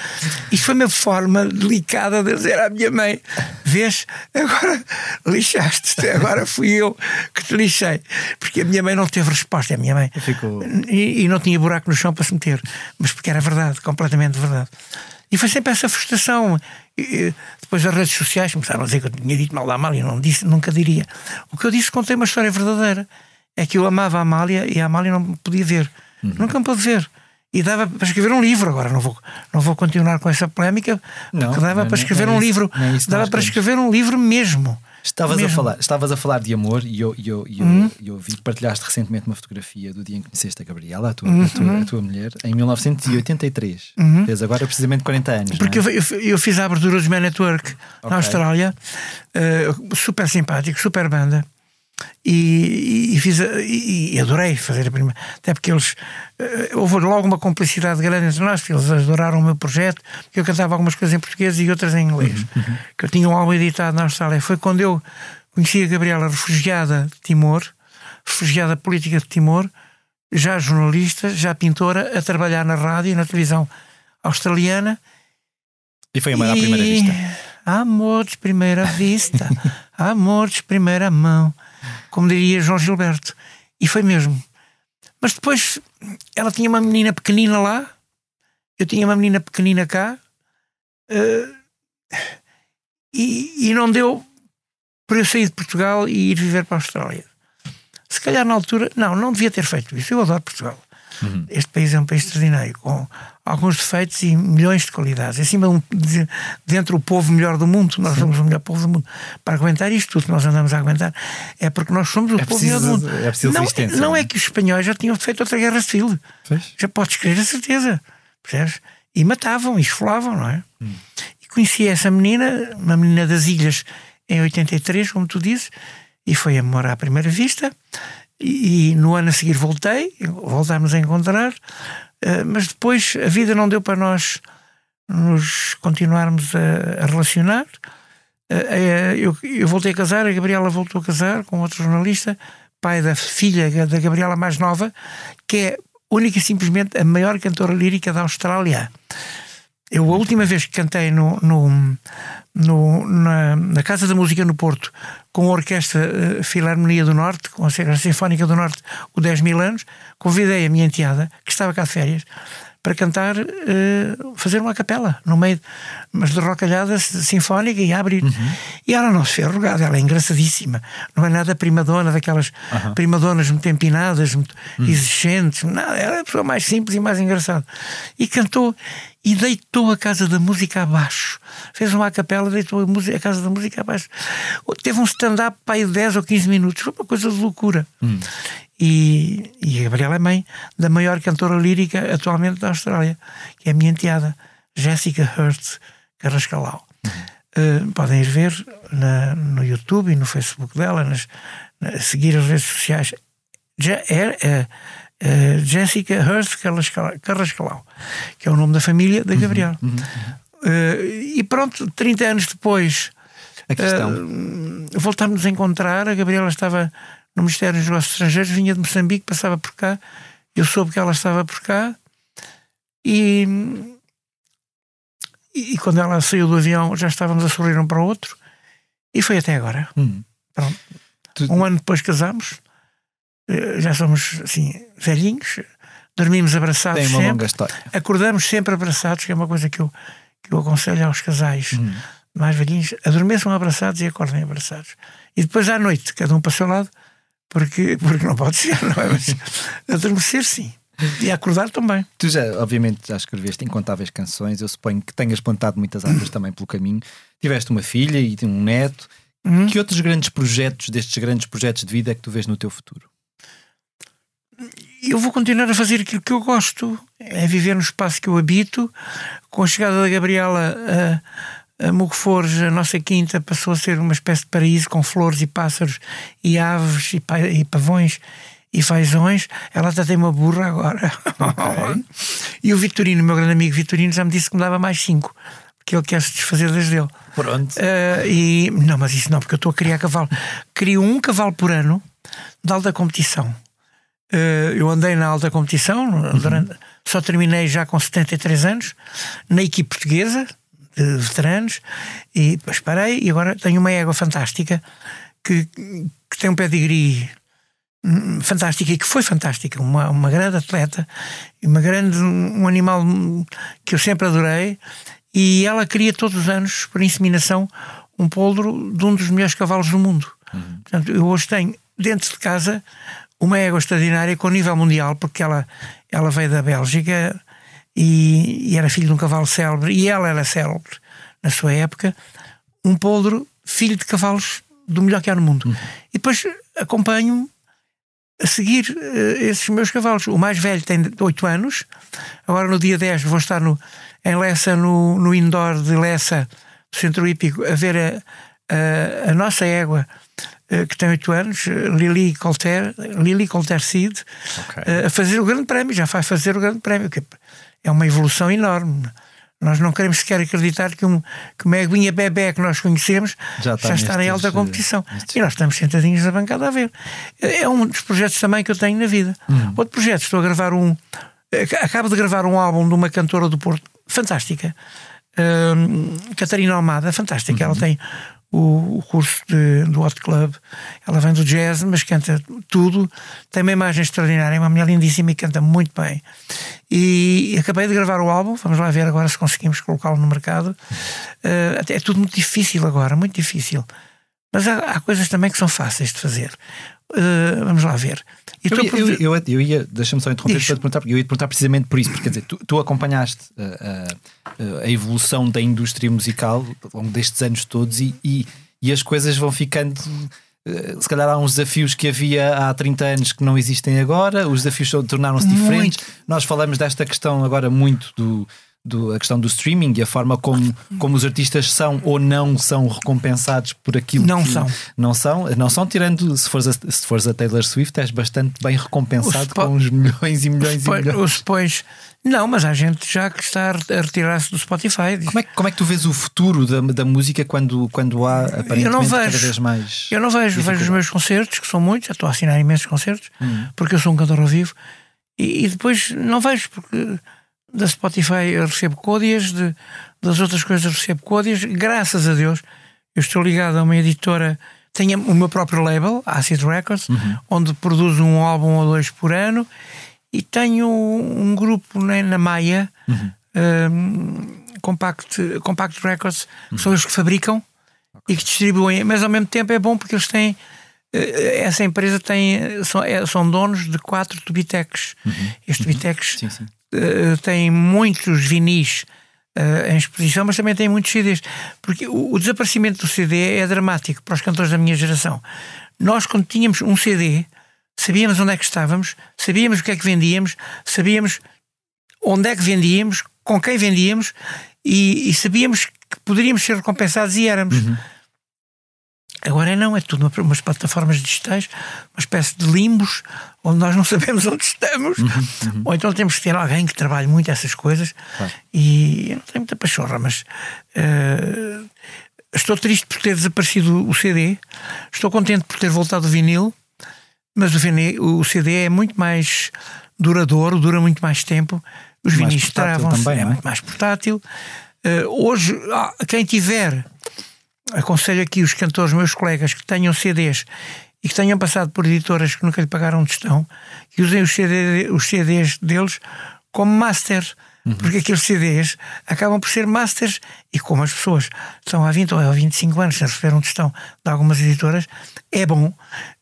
Isto foi uma forma delicada de dizer à minha mãe: Vês, agora lixaste-te, agora fui eu que te lixei. Porque a minha mãe não teve resposta, a minha mãe. Ficou... E, e não tinha buraco no chão para se meter, mas porque era verdade, completamente verdade. E foi sempre essa frustração. Depois as redes sociais começaram a dizer que eu tinha dito mal da Amália, e não disse, nunca diria. O que eu disse contei uma história verdadeira. É que eu amava a Amália e a Amália não me podia ver. Uhum. Nunca me pôde ver. E dava para escrever um livro. Agora não vou, não vou continuar com essa polémica, porque não, dava não, para escrever um isso, livro. Dava para escrever um livro mesmo. Estavas a, falar, estavas a falar de amor e eu, eu, eu, uhum. eu vi que partilhaste recentemente uma fotografia do dia em que conheceste a Gabriela, a tua, uhum. a tua, a tua mulher, em 1983. Uhum. Fez agora precisamente 40 anos. Porque é? eu, eu, eu, fiz a abertura dos Man Network okay. na Austrália, uh, super simpático, super banda. E, e, fiz e, e, adorei fazer a primeira até porque eles uh, houve logo uma complicidade grande entre nós eles adoraram o meu projeto que eu cantava algumas coisas em português e outras em inglês uhum. uhum. que eu tinha um álbum editado na Austrália foi quando eu conheci a Gabriela refugiada de Timor refugiada política de Timor já jornalista, já pintora a trabalhar na rádio e na televisão australiana e foi amor à primeira vista amor de primeira vista amor de primeira mão como diria João Gilberto. E foi mesmo. Mas depois ela tinha uma menina pequenina lá, eu tinha uma menina pequenina cá, uh, e, e não deu para eu sair de Portugal e ir viver para a Austrália. Se calhar na altura, não, não devia ter feito isso. Eu adoro Portugal. Uhum. Este país é um país extraordinário, com alguns defeitos e milhões de qualidades. Acima de, dentro o povo melhor do mundo, nós Sim. somos o melhor povo do mundo. Para aguentar isto tudo que nós andamos a aguentar, é porque nós somos o é povo preciso, melhor do mundo. É preciso não, não é, é que os espanhóis já tinham feito outra guerra civil. Pois? Já podes crer a certeza. Percebes? E matavam, e esfolavam, não é? Hum. E conheci essa menina, uma menina das ilhas, em 83, como tu dizes, e foi amor à primeira vista. E, no ano a seguir voltei, voltámos a encontrar, uh, mas depois a vida não deu para nós nos continuarmos a, relacionar. Uh, eu, eu, voltei a casar, a Gabriela voltou a casar com outro jornalista, pai da filha da Gabriela mais nova, que é única e simplesmente a maior cantora lírica da Austrália. Eu, a última vez que cantei no, no, no na, na, Casa da Música no Porto, com a Orquestra uh, Filarmonia do Norte, com a Sinfónica do Norte, o 10 mil anos, convidei a minha enteada, que estava cá de férias, para cantar, uh, fazer uma capela, no meio, mas de rocalhada sinfónica e abrir. Uhum. E ela não se fez rogada, ela é engraçadíssima. Não é nada primadona, daquelas uhum. primadonas muito empinadas, muito uhum. exigentes, nada. Ela é a pessoa mais simples e mais engraçada. E cantou e deitou a Casa da Música abaixo. Fez uma capela, deitou a, música, a Casa da Música abaixo. Teve um stand-up para aí 10 ou 15 minutos. Foi uma coisa de loucura. Uhum. E, e a Gabriela é mãe da maior cantora lírica atualmente da Austrália, que é a minha enteada. Jessica Hurt Carrascalau. Uh, podem ir ver na, no YouTube e no Facebook dela, nas, na, seguir as redes sociais. Já é, é, é Jessica Hurst Carrascalau, que é o nome da família da Gabriela. Uhum, uhum, uh, e pronto, 30 anos depois, a questão. Uh, voltámos a encontrar. A Gabriela estava no Ministério dos Negócios Estrangeiros, vinha de Moçambique, passava por cá. Eu soube que ela estava por cá e e, quando ela saiu do avião já estávamos a sorrir um para o outro e foi até agora. Hum. Tu... Um ano depois casámos, eh, já somos assim velhinhos, dormimos abraçados sempre, acordamos sempre abraçados, que é uma coisa que eu, que eu aconselho aos casais hum. mais velhinhos, adormeçam abraçados e acordem abraçados. E depois à noite, cada um para o seu lado, porque, porque não pode ser, não é? Mas adormecer sim. E acordar também. Tu já, obviamente, já escreveste incontáveis canções. Eu suponho que tenhas plantado muitas árvores também pelo caminho. Tiveste uma filha e um neto. Uhum. Que outros grandes projetos, destes grandes projetos de vida, é que tu vês no teu futuro? Eu vou continuar a fazer aquilo que eu gosto, é viver no espaço que eu habito. Com a chegada da Gabriela a, a a nossa quinta passou a ser uma espécie de paraíso com flores e pássaros e aves e, e pavões e fazões, ela até tem uma burra agora. Okay. e o Vitorino, meu grande amigo Vitorino, já me disse que me dava mais cinco, porque ele quer se desfazer das dele. Pronto. Uh, e, não, mas isso não, porque eu estou a criar cavalo. Crio um cavalo por ano de alta competição. Uh, eu andei na alta competição, uhum. durante, só terminei já com 73 anos, na equipe portuguesa de veteranos, e depois parei, e agora tenho uma égua fantástica que, que tem um pedigree fantástica e que foi fantástica, uma, uma grande atleta, uma grande, um animal que eu sempre adorei, e ela cria todos os anos, por inseminação, um poldro de um dos melhores cavalos do mundo. Uhum. Portanto, eu hoje tenho dentro de casa uma égua extraordinária com nível mundial, porque ela, ela veio da Bélgica e, e era filho de um cavalo célebre, e ela era célebre na sua época, um poldro filho de cavalos do melhor que há no mundo. Uhum. E depois acompanho a seguir uh, esses meus cavalos. O mais velho tem 8 anos, agora no dia 10 vou estar no, em Lessa, no, no indoor de Lessa, do Centro Hípico, a ver a, a, a nossa égua. Uh, que tem 8 anos, Lili Colter, Lili Colter Seed, okay. uh, a fazer o Grande Prémio, já vai fazer o Grande Prémio, que é uma evolução enorme. Nós não queremos sequer acreditar que, um, que uma eguinha bebê que nós conhecemos já está, já está em alta competição. E nós estamos sentadinhos na bancada a ver. É um dos projetos também que eu tenho na vida. Hum. Outro projeto, estou a gravar um. Acabo de gravar um álbum de uma cantora do Porto fantástica, um, Catarina Almada, fantástica. Uhum. Ela tem o, o curso de, do Hot Club. Ela vem do jazz, mas canta tudo. Tem uma imagem extraordinária, é uma mulher lindíssima e canta muito bem. E acabei de gravar o álbum, vamos lá ver agora se conseguimos colocá-lo no mercado. Uh, é tudo muito difícil agora, muito difícil. Mas há, há coisas também que são fáceis de fazer. Uh, vamos lá ver. Eu, eu, eu, eu, ia, deixa-me só interromper para te perguntar, porque eu ia te perguntar precisamente por isso, porque quer dizer, tu, tu acompanhaste a, uh, a, uh, a, evolução da indústria musical ao longo destes anos todos e, e, e as coisas vão ficando. Se calhar há uns desafios que havia há 30 anos que não existem agora, os desafios tornaram-se diferentes. Nós falamos desta questão agora muito do, do, a questão do streaming e a forma como, como os artistas são ou não são recompensados por aquilo não que são. não são, não são, tirando se fores a, se fores a Taylor Swift, és bastante bem recompensado com os milhões e milhões e milhões. Os depois, não, mas há gente já que está a retirar-se do Spotify. Como é, como é que tu vês o futuro da, da música quando, quando há aparentemente eu não vejo, cada vez mais? Eu não vejo, vejo os meus concertos, que são muitos, já estou a assinar imensos concertos, hum. porque eu sou um cantor ao vivo, e, e depois não vejo, porque da Spotify eu recebo códias, de, das outras coisas recebo códias. Graças a Deus, eu estou ligado a uma editora, tenho o meu próprio label, Acid Records, uhum. onde produzo um álbum ou dois por ano, e tenho um grupo na, na Maia, uhum. um, Compact, Compact Records, que são os que fabricam okay. e que distribuem, mas ao mesmo tempo é bom porque eles têm eh, essa empresa tem são, é, são donos de quatro tubitecs. Uhum. Estes tubitecs sim, Uh, têm muitos vinis uh, em exposição, mas também têm muitos CDs. Porque o, o, desaparecimento do CD é dramático para os cantores da minha geração. Nós, quando tínhamos um CD, sabíamos onde é que estávamos, sabíamos o que é que vendíamos, sabíamos onde é que vendíamos, com quem vendíamos e, e sabíamos que poderíamos ser recompensados e éramos. Uhum. Agora não, é tudo uma, umas plataformas digitais, uma espécie de limbos, onde nós não sabemos onde estamos. Uhum, uhum. Ou então temos que ter alguém que trabalhe muito essas coisas. E eu não tenho muita pachorra, mas uh, estou triste por ter desaparecido o CD. Estou contente por ter voltado o vinil, mas o, vinil, o CD é muito mais duradouro, dura muito mais tempo. Os vinis travam-se, é, é muito mais portátil. Uh, hoje, ah, quem tiver aconselho aqui os cantores, meus colegas, que tenham CDs e que tenham passado por editoras que nunca lhe pagaram um tostão, que usem os, CD, os CDs deles como master. Uhum. Porque aqueles CDs acabam por ser masters e como as pessoas estão há 20 ou 25 anos a receber um tostão de algumas editoras, é bom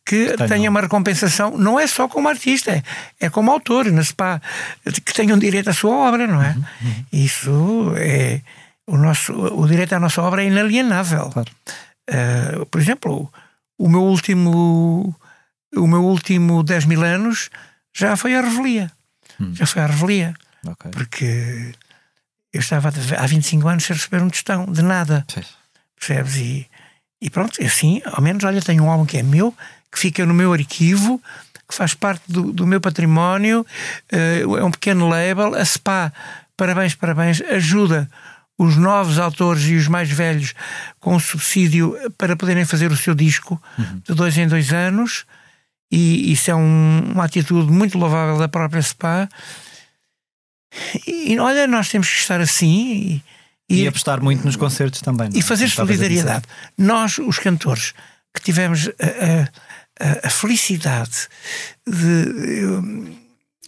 que Tenho. tenha uma recompensação, não é só como artista, é, é como autor, na SPA, que tenham direito à sua obra, não é? Uhum. uhum. Isso é, o, nosso, o direito à nossa obra é inalienável. Claro. Uh, por exemplo, o meu último o meu último 10 mil anos já foi a revelia. Hum. Já foi a revelia. Okay. Porque eu estava há 25 anos a receber um tostão de nada. Sim. Percebes? E, e pronto, assim, ao menos, olha, tenho um álbum que é meu, que fica no meu arquivo, que faz parte do, do meu património, uh, é um pequeno label. A SPA, parabéns, parabéns, ajuda os novos autores e os mais velhos com subsídio para poderem fazer o seu disco uhum. de dois em dois anos. E isso é um, uma atitude muito louvável da própria SPA. E, e olha, nós temos que estar assim e, e, e apostar muito nos concertos também. E é? fazer solidariedade. Nós, os cantores, que tivemos a, a, a felicidade de. Eu,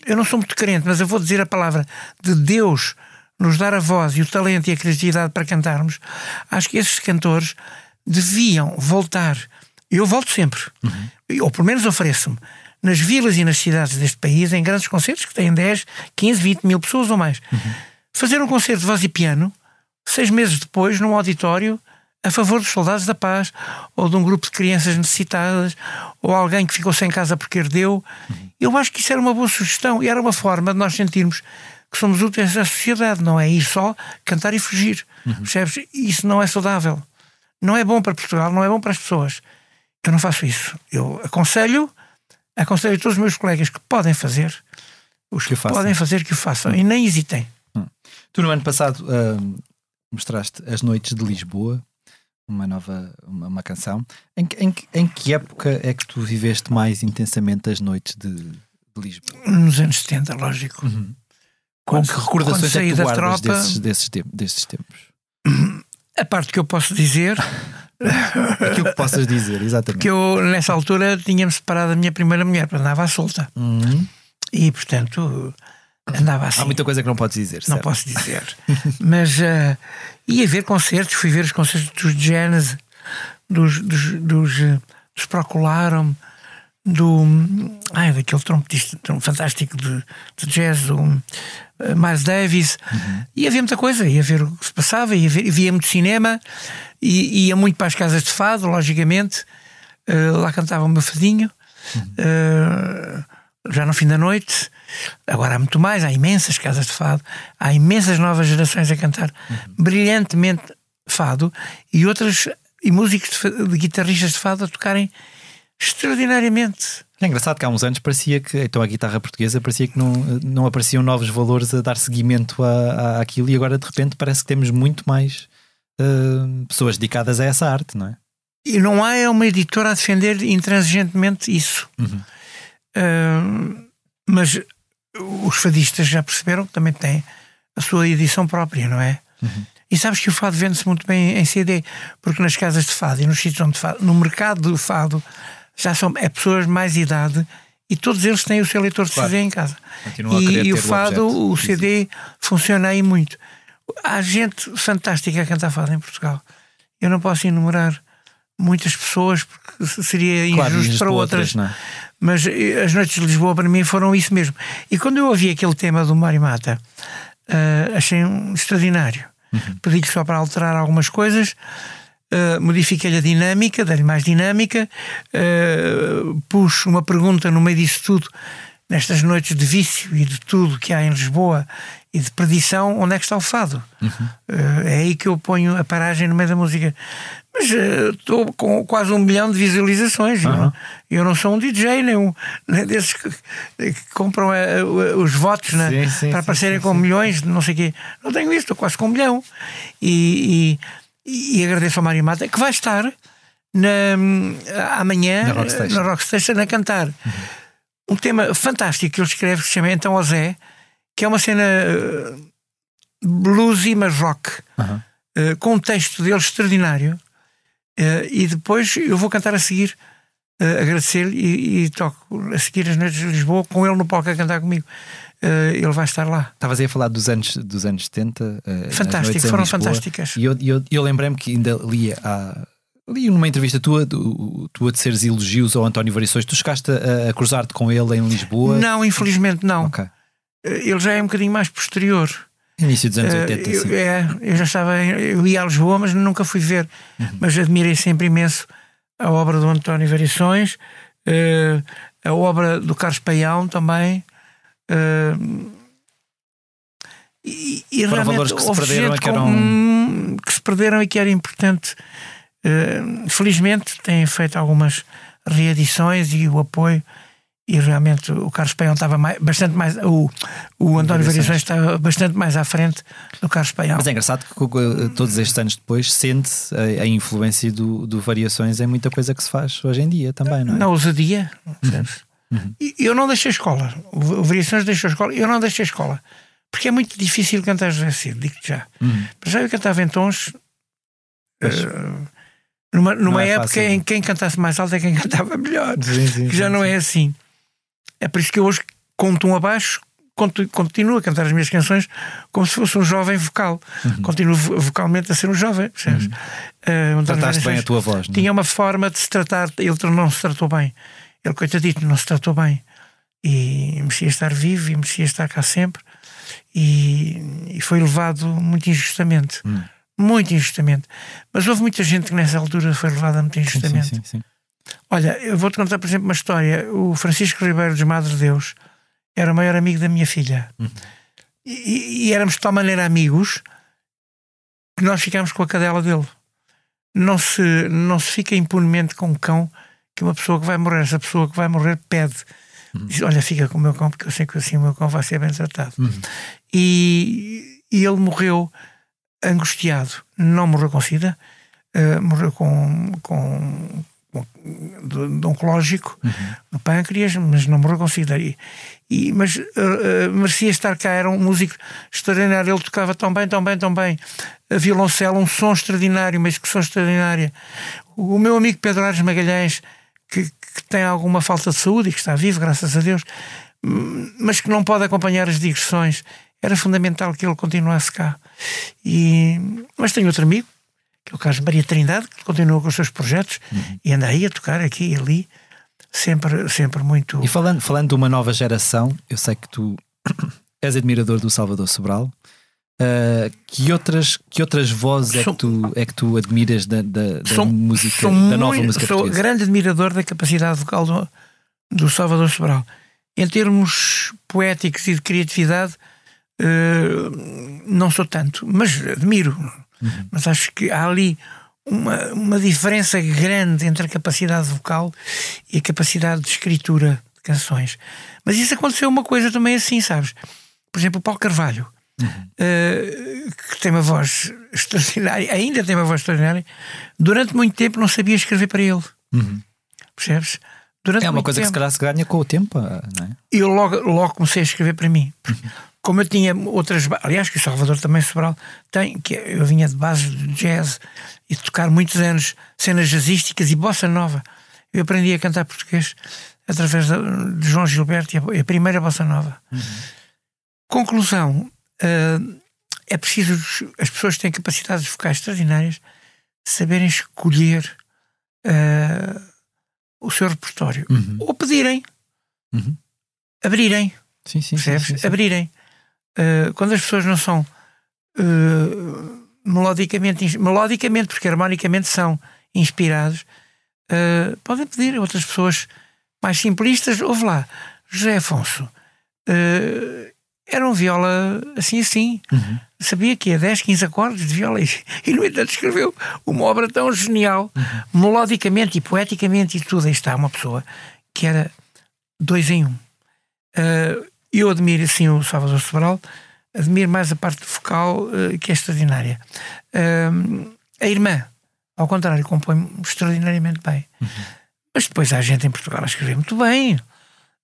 eu não sou muito crente, mas eu vou dizer a palavra de Deus nos dar a voz e o talento e a criatividade para cantarmos, acho que esses cantores deviam voltar. Eu volto sempre, uhum. ou pelo menos ofereço-me, nas vilas e nas cidades deste país, em grandes concertos que têm 10, 15, 20 mil pessoas ou mais. Uhum. Fazer um concerto de voz e piano, seis meses depois, num auditório, a favor dos soldados da paz, ou de um grupo de crianças necessitadas, ou alguém que ficou sem casa porque herdeu. Uhum. Eu acho que isso era uma boa sugestão e era uma forma de nós sentirmos que somos úteis à sociedade, não é ir só cantar e fugir. Uhum. Percebes? Isso não é saudável. Não é bom para Portugal, não é bom para as pessoas. Eu não faço isso. Eu aconselho, aconselho a todos os meus colegas que podem fazer, os que, que podem fazer que o façam uhum. e nem hesitem. Uhum. Tu no ano passado uh, mostraste As Noites de Lisboa, uma nova uma, uma canção. Em, em, em, que época é que tu viveste mais intensamente as noites de, de Lisboa? Nos anos 70, lógico. Uhum. Com que recordações é que tu guardas tropa, desses, desses, desses tempos? A parte que eu posso dizer. Aquilo que possas dizer, exatamente. Que eu, nessa altura, tinha-me separado da minha primeira mulher, andava à solta. Uhum. E, portanto, andava assim. Há muita coisa que não podes dizer. Não certo? posso dizer. Mas uh, ia ver concertos, fui ver os concertos dos Genesis, dos, dos, dos, uh, dos Procularum, do. Ai, daquele trompetista fantástico de, de jazz, o uh, Miles Davis. Uhum. E havia muita coisa, ia ver o que se passava, ia ver, via muito cinema, e ia muito para as casas de fado, logicamente. Uh, lá cantava o meu fadinho. Uhum. Uh, já no fim da noite. Agora há muito mais, há imensas casas de fado, há imensas novas gerações a cantar uhum. brilhantemente fado e outras e músicos de, de guitarristas de fado a tocarem extraordinariamente. É engraçado que há uns anos parecia que, então a guitarra portuguesa parecia que não, não apareciam novos valores a dar seguimento a, a aquilo e agora de repente parece que temos muito mais uh, pessoas dedicadas a essa arte, não é? E não há é uma editora a defender intransigentemente isso. Uhum. Uh, mas os fadistas já perceberam que também têm a sua edição própria, não é? Uhum. E sabes que o fado vende-se muito bem em CD, porque nas casas de fado e nos sítios onde fado, no mercado do fado, já são é pessoas mais idade e todos eles têm o seu leitor de claro. CD em casa. E, e o fado, o, o CD, funciona aí muito. Há gente fantástica a cantar fado em Portugal. Eu não posso enumerar muitas pessoas porque seria injusto claro, para outras. outras é? Mas eh, as noites de Lisboa para mim foram isso mesmo. E quando eu ouvi aquele tema do Mário Mata, uh, achei um extraordinário. Uhum. Pedi-lhe só para alterar algumas coisas uh, modifiquei-lhe a dinâmica, dei-lhe mais dinâmica, uh, pus uma pergunta no meio disso tudo nestas noites de vício e de tudo que há em Lisboa e de perdição, onde é que está o fado? Uhum. Uh, é aí que eu ponho a paragem no meio da música. Mas estou uh, com quase um milhão de visualizações. Uhum. Eu, eu, não sou um DJ, nem, um, nem desses que, que compram os votos né, sim, sim, para aparecerem sim, com milhões não sei o quê. Não tenho isso, estou quase com um milhão. E, e, e agradeço ao Mário Mata que vai estar na, amanhã na Rockstation, na Rockstation a cantar. Uhum. Um tema fantástico que ele escreve que se chama Então o Zé que é uma cena uh, bluesy, mas rock, uhum. uh, com um texto dele extraordinário. Uh, e depois eu vou cantar a seguir, agradecer-lhe e, e, toco a seguir as noites de Lisboa com ele no palco a cantar comigo. Ele vai estar lá. Estavas aí a falar dos anos, dos anos 70. Fantástico, foram fantásticas. E eu, eu, eu lembrei-me que ainda li a, li numa entrevista tua, tua de seres elogios ao António Variações, tu chegaste a, a cruzar-te com ele em Lisboa? Não, infelizmente não. Okay. Eh, ele já é um bocadinho mais posterior. Início dos anos 80, uh, eu, É, eu já estava, eu ia a Lisboa, mas nunca fui ver. Uhum. Mas admirei sempre imenso a obra do António Variações, uh, a obra do Carlos Paião também. Uh, e, e realmente que se perderam que, eram... que se perderam e que era importante. felizmente têm feito algumas reedições e o apoio e realmente o Carlos Paião estava mais, bastante mais. O, o António Variações estava bastante mais à frente do Carlos Paião. Mas é engraçado que todos estes anos depois sente a, a influência do, do Variações em muita coisa que se faz hoje em dia também, não é? Na ousadia, percebes? Uhum. Eu não deixei a escola. O Variações deixou a escola. Eu não deixei a escola. Porque é muito difícil cantar José Cid, digo-te já. Uhum. Mas já eu cantava em tons. Uh, numa, numa é época fácil. em que quem cantasse mais alto é quem cantava melhor. Sim, sim, que já sim, não é assim. É por isso que eu hoje conto um abaixo, continuo a cantar as minhas canções como se fosse um jovem vocal. Uhum. Continuo vocalmente a ser um jovem, percebes? Uhum. Uh, Trataste bem a tua voz. Não? É? Tinha uma forma de se tratar, ele não se tratou bem. Ele, coitadito, não se tratou bem. E merecia estar vivo e merecia estar cá sempre. E, e foi levado muito injustamente. Uhum. Muito injustamente. Mas houve muita gente que nessa altura foi levada muito injustamente. Sim, sim, sim, Olha, eu vou-te contar, por exemplo, uma história. O Francisco Ribeiro de Madre Deus era o maior amigo da minha filha. Uhum. E, e, éramos de tal maneira amigos que nós ficámos com a cadela dele. Não se, não se fica impunemente com um cão que uma pessoa que vai morrer, essa pessoa que vai morrer pede. Uhum. Diz, olha, fica com o meu cão, porque eu sei que assim o meu cão vai ser bem tratado. Uhum. E, e ele morreu angustiado. Não morreu com sida, uh, morreu com, com de, de oncológico uhum. no pâncreas, mas não morreu com sida. E, e, mas uh, uh, merecia estar cá, era um músico extraordinário, ele tocava tão bem, tão bem, tão bem. A violoncelo, um som extraordinário, uma execução extraordinária. O, o meu amigo Pedro Ares Magalhães, que, que, tem alguma falta de saúde e que está vivo, graças a Deus, mas que não pode acompanhar as digressões, era fundamental que ele continuasse cá. E, mas tenho outro amigo, que é o caso Maria Trindade, que continua com os seus projetos uhum. e anda aí a tocar aqui e ali, sempre, sempre muito. E falando, falando de uma nova geração, eu sei que tu és admirador do Salvador Sobral. Uh, que, outras, que outras vozes é, que tu, é que tu admiras da, da, da sou, música, sou da nova muito, música Sou portuguesa? grande admirador da capacidade vocal do, do Salvador Sobral. Em termos poéticos e de criatividade, uh, não sou tanto, mas admiro. Uhum. Mas acho que há ali uma, uma diferença grande entre a capacidade vocal e a capacidade de escritura de canções. Mas isso aconteceu uma coisa também assim, sabes? Por exemplo, o Paulo Carvalho, uhum. uh, que tem uma voz extraordinária, ainda tem uma voz extraordinária, durante muito tempo não sabia escrever para ele. Uhum. Percebes? Durante é uma coisa tempo. que se calhar se ganha com o tempo, não é? Eu logo, logo comecei a escrever para mim. Uhum como eu tinha outras. Aliás, que o Salvador também Sobral tem, que eu vinha de base de jazz e de tocar muitos anos cenas jazzísticas e bossa nova. Eu aprendi a cantar português através de João Gilberto e a, primeira bossa nova. Uhum. Conclusão: uh, é preciso. As pessoas têm capacidades vocais extraordinárias saberem escolher uh, o seu repertório. Uhum. Ou pedirem, uhum. abrirem. Sim, sim, sim, sim, Abrirem. Uh, quando as pessoas não são uh, melodicamente, melodicamente, porque harmonicamente são inspirados, uh, podem pedir a outras pessoas mais simplistas, ouve lá, José Afonso uh, era um viola assim assim. Uhum. Sabia que ia 10, 15 acordes de viola e, e, no entanto, escreveu uma obra tão genial, uhum. melodicamente e poeticamente e tudo. Aí está uma pessoa que era dois em um. Uh, eu admiro assim o Salvador Sobral, admiro mais a parte vocal uh, que é extraordinária. Uh, a irmã, ao contrário, compõe extraordinariamente bem. Uhum. Mas depois há gente em Portugal a escrever muito bem.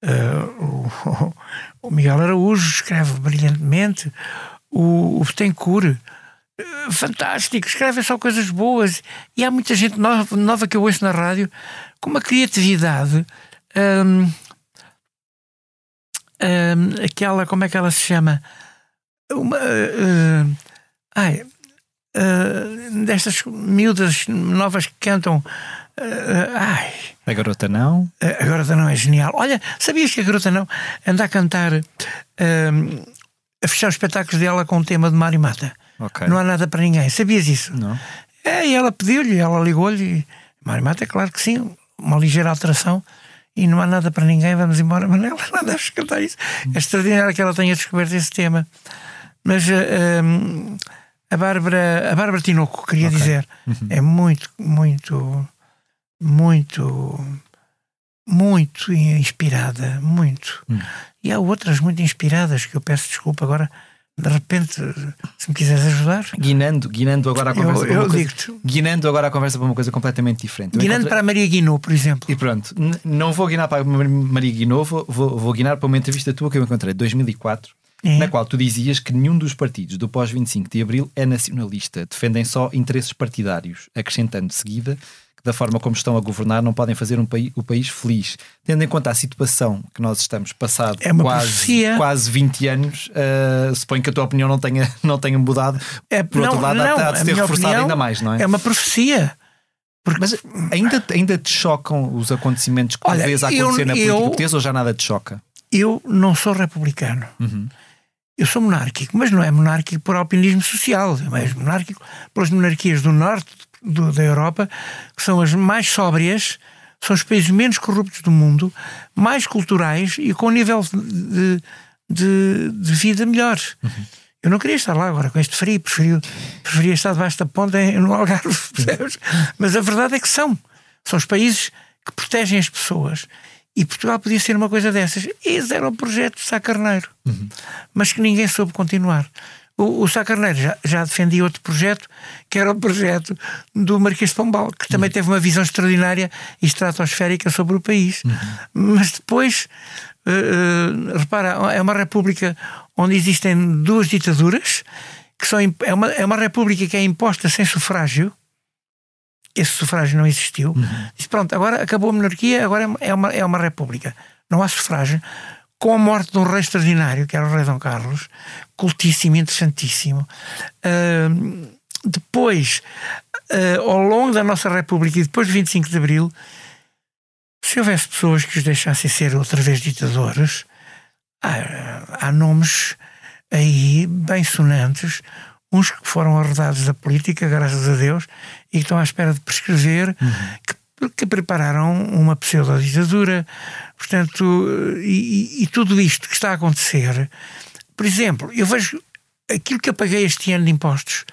Uh, o, o, Miguel Araújo escreve brilhantemente. O, o Betancourt, uh, fantástico, escreve só coisas boas. E há muita gente nova, nova que eu ouço na rádio com uma criatividade. Um, um, aquela, como é que ela se chama? Uma. Uh, ai, uh, destas miúdas novas que cantam. Uh, ai. A garota não? A garota não é genial. Olha, sabias que a garota não anda a cantar, a fechar os espetáculos dela com o tema de Mário Mata? Okay. Não há nada para ninguém. Sabias isso? Não. É, e ela pediu-lhe, ela ligou-lhe. Mário Mata, claro que sim, uma ligeira alteração e não há nada para ninguém, vamos embora. Mas ela não deve cantar isso. É extraordinário que ela tenha descoberto esse tema. Mas uh, a Bárbara, a Bárbara Tinoco, queria okay. dizer, uhum. é muito, muito, muito, muito inspirada, muito. Uhum. E há outras muito inspiradas que eu peço desculpa agora de repente, se me quiseres ajudar. Guinando, guinando agora a conversa eu, eu digo Guinando agora a conversa para uma coisa completamente diferente. Guinando para a Maria Guinou, por exemplo. E pronto, não vou guinar para a Maria Guinou, vou, vou, guinar para uma entrevista tua que eu encontrei em 2004. É. Na qual tu dizias que nenhum dos partidos do pós-25 de Abril é nacionalista, defendem só interesses partidários, acrescentando de seguida que, da forma como estão a governar, não podem fazer um país, o país feliz. Tendo em conta a situação que nós estamos passado é quase, quase 20 anos, uh, suponho que a tua opinião não tenha, não tenha mudado. É, Por outro lado, não, há de ter reforçado ainda mais, não é? É uma profecia. Porque... Mas ainda, ainda te chocam os acontecimentos que Olha, tu vês a acontecer eu, na política eu, portuguesa ou já nada te choca? Eu não sou republicano. Uhum. Eu sou monárquico, mas não é monárquico por alpinismo social, é mais monárquico pelas monarquias do norte do, da Europa, que são as mais sóbrias, são os países menos corruptos do mundo, mais culturais e com um nível de, de, de vida melhor. Uhum. Eu não queria estar lá agora com este frio, preferia, preferia estar debaixo da ponta no Algarve, percebes? Mas a verdade é que são. São os países que protegem as pessoas. E Portugal podia ser uma coisa dessas. Esse era o projeto de Sá Carneiro, uhum. mas que ninguém soube continuar. O, o Sá Carneiro já, já defendia outro projeto, que era o projeto do Marquês de Pombal, que também uhum. teve uma visão extraordinária e estratosférica sobre o país. Uhum. Mas depois, uh, uh, repara, é uma república onde existem duas ditaduras, que são, é, uma, é uma república que é imposta sem sufrágio, esse sufrágio não existiu. Uhum. Disse, pronto, agora acabou a monarquia, agora é uma, é uma república. Não há sufrágio. Com a morte de um rei extraordinário, que era o rei Dom Carlos, cultíssimo, interessantíssimo. Uh, depois, uh, ao longo da nossa república e depois de 25 de Abril, se houvesse pessoas que os deixassem ser outra vez ditadores, há, há nomes aí bem sonantes uns que foram arredados da política, graças a Deus, e que estão à espera de prescrever, uhum. que, que, prepararam uma pseudo-ditadura. Portanto, e, e, tudo isto que está a acontecer, por exemplo, eu vejo aquilo que eu paguei este ano de impostos,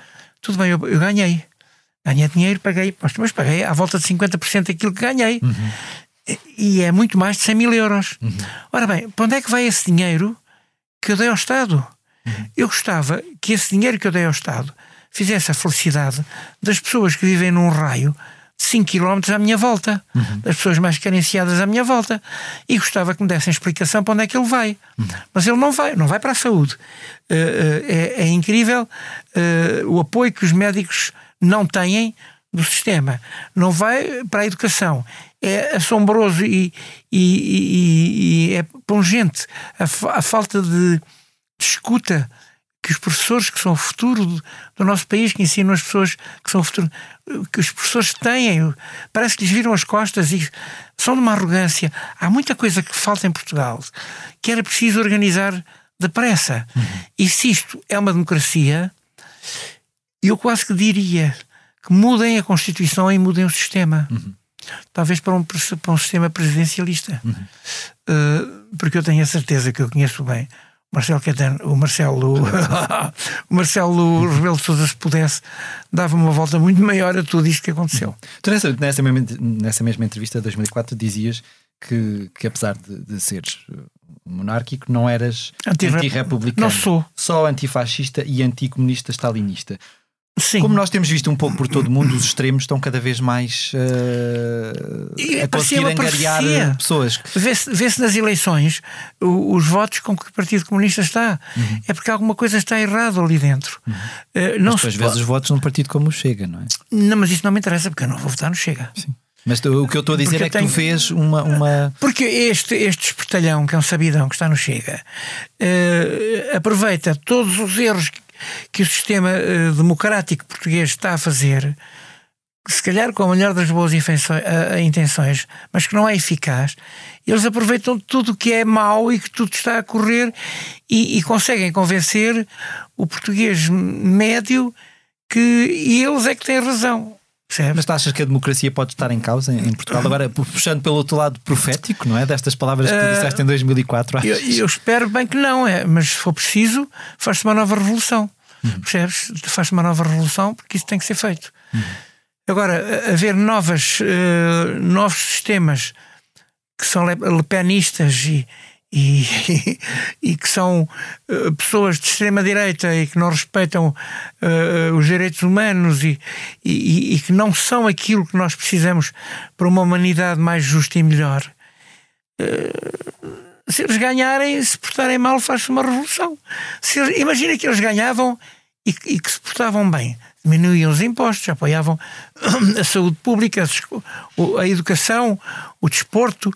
tudo bem, eu, eu ganhei. Ganhei dinheiro, paguei impostos, mas paguei à volta de 50% daquilo que ganhei. Uhum. E é muito mais de 100 mil euros. Uhum. Ora bem, para onde é que vai esse dinheiro que eu dei ao Estado? Eu gostava que esse dinheiro que eu dei ao Estado fizesse a felicidade das pessoas que vivem num raio de 5 km à minha volta, uhum. das pessoas mais carenciadas à minha volta. E gostava que me dessem explicação para onde é que ele vai. Uhum. Mas ele não vai, não vai para a saúde. Uh, é, é, incrível uh, o apoio que os médicos não têm do sistema. Não vai para a educação. É assombroso e, e, e, e é pungente a, a falta de de escuta que os professores que são o futuro do nosso país, que ensinam as pessoas que são o futuro, que os professores têm, parece que lhes viram as costas e são de uma arrogância. Há muita coisa que falta em Portugal que era preciso organizar depressa. Uhum. E se isto é uma democracia, eu quase que diria que mudem a Constituição e mudem o sistema. Uhum. talvez para um, para um sistema presidencialista. Uhum. Uh, porque eu tenho a certeza que eu conheço bem Marcelo Caetano, o Marcelo, o Marcelo Rebelo de Sousa, se pudesse, dava uma volta muito maior a tudo isto que aconteceu. Tu nessa, nessa, mesma, nessa mesma entrevista de 2004 dizias que, que apesar de, de seres monárquico, não eras antirrepublicano. Não sou. Só antifascista e anticomunista stalinista. Sim. Como nós temos visto um pouco por todo o mundo, os extremos estão cada vez mais uh, a conseguir angariar pessoas. Vê-se vê nas eleições os, os, votos com que o Partido Comunista está. Uhum. É porque alguma coisa está errada ali dentro. Uhum. Uh, não mas às vezes os votos num partido como o Chega, não é? Não, mas isso não me interessa porque eu não vou votar no Chega. Sim. Mas tu, o que eu estou a dizer porque é que tenho... tu fez uma, uma. Porque este, este espertalhão, que é um sabidão que está no Chega, uh, aproveita todos os erros que o sistema uh, democrático português está a fazer, se calhar com a melhor das boas intenções, mas que não é eficaz, eles aproveitam tudo o que é mau e que tudo está a correr e, e conseguem convencer o português médio que eles é que têm razão. Percebes? Mas tu achas que a democracia pode estar em causa em, Portugal? Agora, puxando pelo outro lado profético, não é? Destas palavras que tu ah, disseste em 2004. Eu, eu, espero bem que não, é, mas se for preciso, faz-se uma nova revolução. Uhum. Percebes? Faz-se uma nova revolução porque isso tem que ser feito. Uhum. Agora, haver novas, uh, novos sistemas que são lepenistas e, e, e, que são uh, pessoas de extrema-direita e que não respeitam uh, os direitos humanos e, e, e, que não são aquilo que nós precisamos para uma humanidade mais justa e melhor. Uh, se eles ganharem, se portarem mal, faz-se uma revolução. Se eles, imagina que eles ganhavam e, que se portavam bem. Diminuíam os impostos, apoiavam a saúde pública, a educação, o desporto,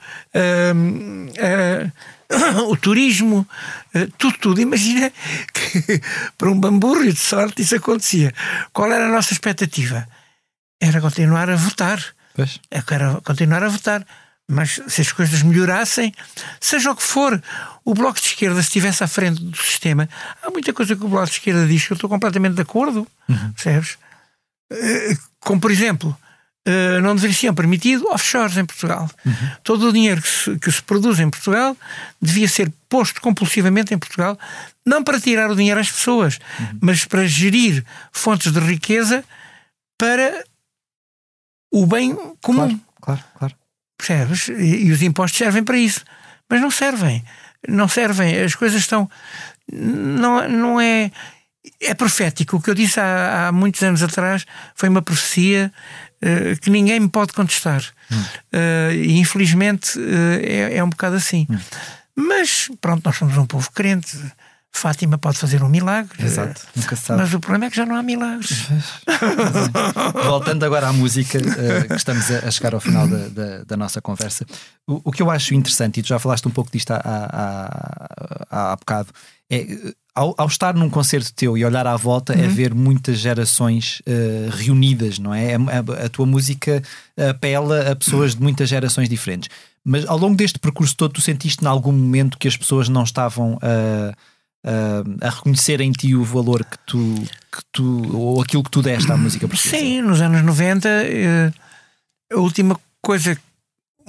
o turismo, eh, tudo, tudo. Imagina que para um bamburro de sorte isso acontecia. Qual era a nossa expectativa? Era continuar a votar. Pois. Era continuar a votar. Mas se as coisas melhorassem, seja o que for, o Bloco de Esquerda, se estivesse à frente do sistema, há muita coisa que o Bloco de Esquerda diz que eu estou completamente de acordo. Uhum. Percebes? Eh, como, por exemplo, eh, não deveriam ser permitido offshores em Portugal. Uhum. Todo o dinheiro que se, que se, produz em Portugal devia ser posto compulsivamente em Portugal, não para tirar o dinheiro às pessoas, uhum. mas para gerir fontes de riqueza para o bem comum. Claro, claro, claro. Percebes? E, e os impostos servem para isso. Mas não servem. Não servem. As coisas estão. Não, não é. É profético. O que eu disse há, há muitos anos atrás foi uma profecia uh, que ninguém me pode contestar. Hum. Uh, e infelizmente uh, é, é, um bocado assim. Hum. Mas pronto, nós somos um povo crente. Fátima pode fazer um milagre. Exato, nunca sabe. Mas o problema é que já não há milagres. Voltando agora à música, que estamos a chegar ao final da, da, da nossa conversa. O, o, que eu acho interessante, e tu já falaste um pouco disto há, há, há, há bocado, é ao, ao, estar num concerto teu e olhar à volta é uhum. é ver muitas gerações uh, reunidas, não é? A, a, a, tua música apela a pessoas de muitas gerações diferentes. Mas ao longo deste percurso todo, tu sentiste em algum momento que as pessoas não estavam a, a, a reconhecer em ti o valor que tu, que tu, ou aquilo que tu deste à música portuguesa? Sim, nos anos 90, eh, a última coisa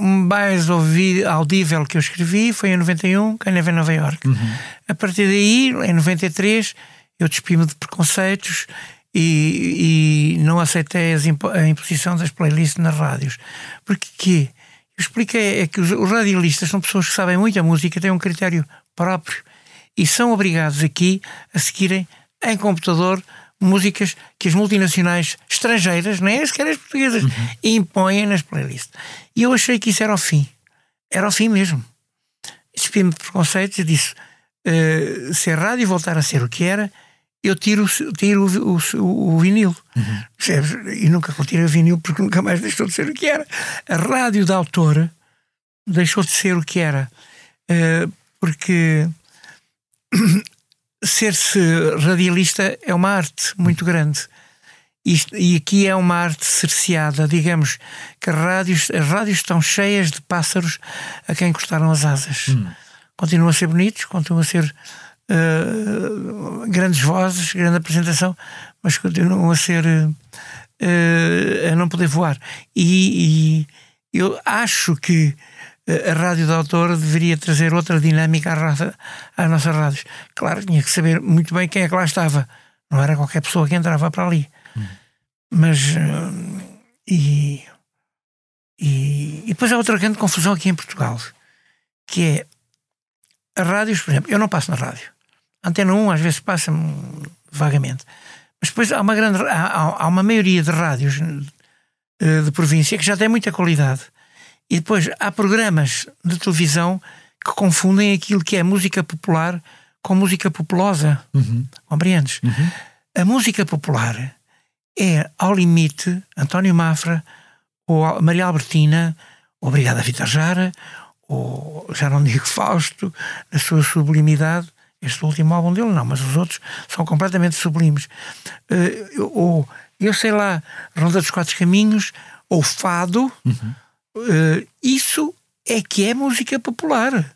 mais ouvi, audível que eu escrevi foi em 91, Caneva em Nova York. Uhum. A partir daí, em 93, eu despi-me de preconceitos e, e não aceitei impo a imposição das playlists nas rádios. Porque que? Eu expliquei é que os, os radialistas são pessoas que sabem muito a música, têm um critério próprio e são obrigados aqui a seguirem em computador músicas que as multinacionais estrangeiras, nem sequer as portuguesas, uhum. impõem nas playlists. E eu achei que isso era o fim. Era o fim mesmo. Despi-me de preconceitos e disse: uh, se a rádio voltar a ser o que era, eu tiro, tiro o, o, o vinil. Uhum. E nunca tirei o vinil porque nunca mais deixou de ser o que era. A rádio da autora deixou de ser o que era. Uh, porque ser-se radialista é uma arte muito grande. Isto, e aqui é uma arte cerceada, digamos que as rádios, as rádios estão cheias de pássaros a quem cortaram as asas. Hum. Continuam a ser bonitos, continuam a ser uh, grandes vozes, grande apresentação, mas continuam a ser uh, uh, a não poder voar. E, e, eu acho que a rádio de autor deveria trazer outra dinâmica às nossas rádios. Claro, tinha que saber muito bem quem é que lá estava. Não era qualquer pessoa que entrava para ali. Hum. Mas. Uh, e, e, e, depois há outra grande confusão aqui em Portugal, que é as rádios, por exemplo, eu não passo na rádio. Antena 1 às vezes passa vagamente. Mas depois há uma grande há, há uma maioria de rádios uh, de província que já tem muita qualidade. E depois há programas de televisão que confundem aquilo que é música popular com música populosa. Uhum. Compreendes? Uhum. A música popular é, ao limite, António Mafra, ou Maria Albertina, ou Brigada Vitor Jara, ou já não digo Fausto, na sua sublimidade. Este último álbum dele não, mas os outros são completamente sublimes. Uh, ou, eu sei lá, Ronda dos Quatro Caminhos, ou Fado, uhum. Uh, isso é que é música popular.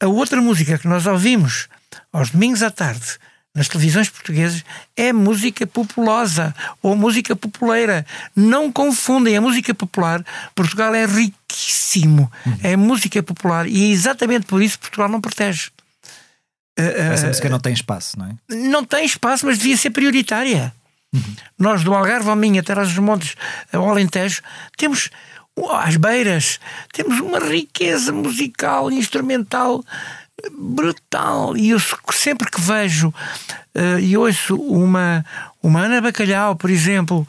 A outra música que nós ouvimos aos domingos à tarde nas televisões portuguesas é música populosa ou música populeira. Não confundem a música popular. Portugal é riquíssimo. Uhum. É música popular e é exatamente por isso que Portugal não protege. Essa uh, música não tem espaço, não é? Não tem espaço, mas devia ser prioritária. Uhum. Nós, do Algarve ao Minho, até dos Montes, ao Alentejo, temos às beiras, temos uma riqueza musical, instrumental brutal. E eu sempre que vejo uh, e ouço uma, uma Ana Bacalhau, por exemplo,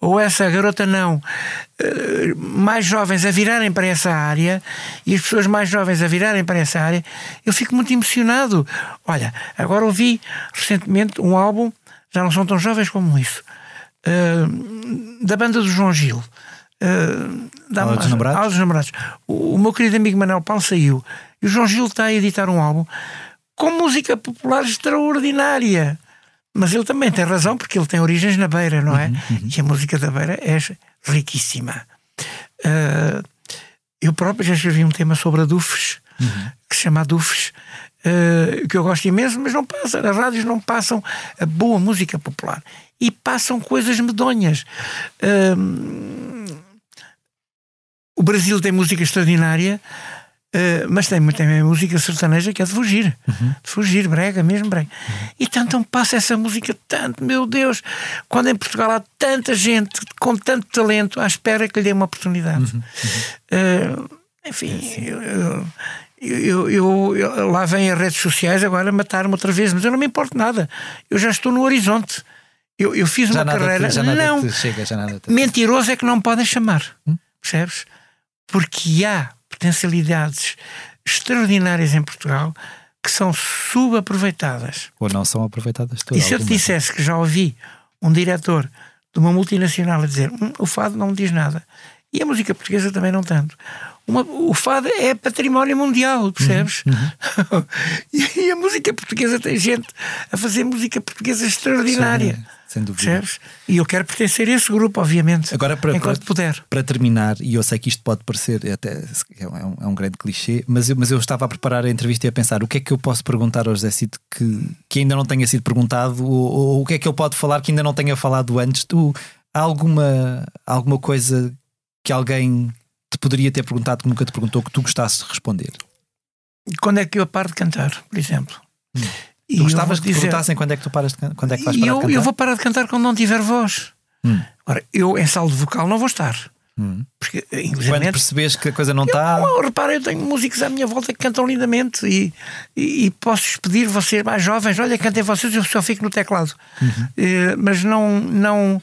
ou essa garota não, uh, mais jovens a virarem para essa área e as pessoas mais jovens a virarem para essa área, eu fico muito emocionado. Olha, agora ouvi recentemente um álbum, já não são tão jovens como isso, uh, da banda do João Gil. Uh, da, Aos Namorados? Namorados. O, o meu querido amigo Manuel Paulo saiu e o João Gil está a editar um álbum com música popular extraordinária. Mas ele também tem razão, porque ele tem origens na Beira, não é? Uhum, uhum. E a música da Beira é riquíssima. Uh, eu próprio já escrevi um tema sobre a Dufes, uhum. que se chama Dufes, uh, que eu gosto imenso, mas não passa. As rádios não passam a boa música popular. E passam coisas medonhas. Uh, o Brasil tem música extraordinária. Uh, mas tem também música sertaneja que é de fugir, uhum. de fugir, brega, mesmo brega. Uhum. E tanto passa essa música, tanto, meu Deus, quando em Portugal há tanta gente com tanto talento à espera que lhe dê uma oportunidade. Uhum. Uh, enfim, eu, eu, eu, eu, lá vêm as redes sociais agora matar-me outra vez, mas eu não me importo nada, eu já estou no horizonte. Eu, eu fiz já uma carreira. Te, não, chega, mentiroso é que não me podem chamar, hum? percebes? Porque há potencialidades extraordinárias em Portugal que são subaproveitadas. Ou não são aproveitadas todas. E se eu te dissesse que já ouvi um diretor de uma multinacional a dizer hum, o fado não me diz nada e a música portuguesa também não tanto. Uma, o fado é património mundial, percebes? Uhum, uhum. e, a música portuguesa tem gente a fazer música portuguesa extraordinária. Sim sem dúvida. Percebes? E eu quero pertencer a esse grupo, obviamente. Agora, para, enquanto para, puder. Para terminar, e eu sei que isto pode parecer até é um, é um grande clichê, mas eu, mas eu estava a preparar a entrevista e a pensar o que é que eu posso perguntar ao José Cid que, que ainda não tenha sido perguntado, ou, ou, o que é que ele pode falar que ainda não tenha falado antes. Tu, há alguma, alguma coisa que alguém te poderia ter perguntado que nunca te perguntou que tu gostasses de responder? Quando é que eu paro de cantar, por exemplo? Hum. E tu gostavas que dizer... perguntassem quando é que tu paras de, quando é que vais parar eu, de cantar? Eu vou parar de cantar quando não tiver voz. Hum. Ora, eu em saldo vocal não vou estar. Hum. Porque, Quando percebes que a coisa não está. Repara, eu tenho músicos à minha volta que cantam lindamente e, e, e posso pedir vocês mais jovens: olha, cantem vocês, eu só fico no teclado. Uhum. Uh, mas não. não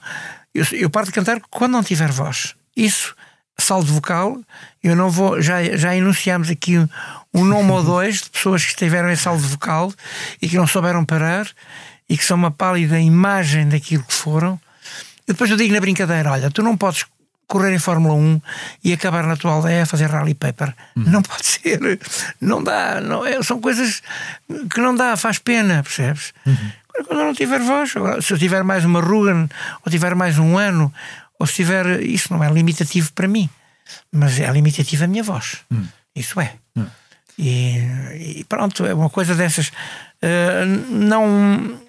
eu, eu paro de cantar quando não tiver voz. Isso, saldo vocal, eu não vou. Já, já enunciamos aqui um nome ou dois de pessoas que estiveram em saldo vocal e que não souberam parar e que são uma pálida imagem daquilo que foram. E depois eu digo na brincadeira: olha, tu não podes correr em Fórmula 1 e acabar na tua aldeia a fazer rally paper. Uhum. Não pode ser. Não dá. Não, é, são coisas que não dá, faz pena, percebes? Uhum. Quando eu não tiver voz, se eu tiver mais uma ruga, ou tiver mais um ano, ou se tiver. Isso não é limitativo para mim, mas é limitativo a minha voz. Uhum. Isso é. Hum. E, e, pronto, é uma coisa dessas. Uh, não.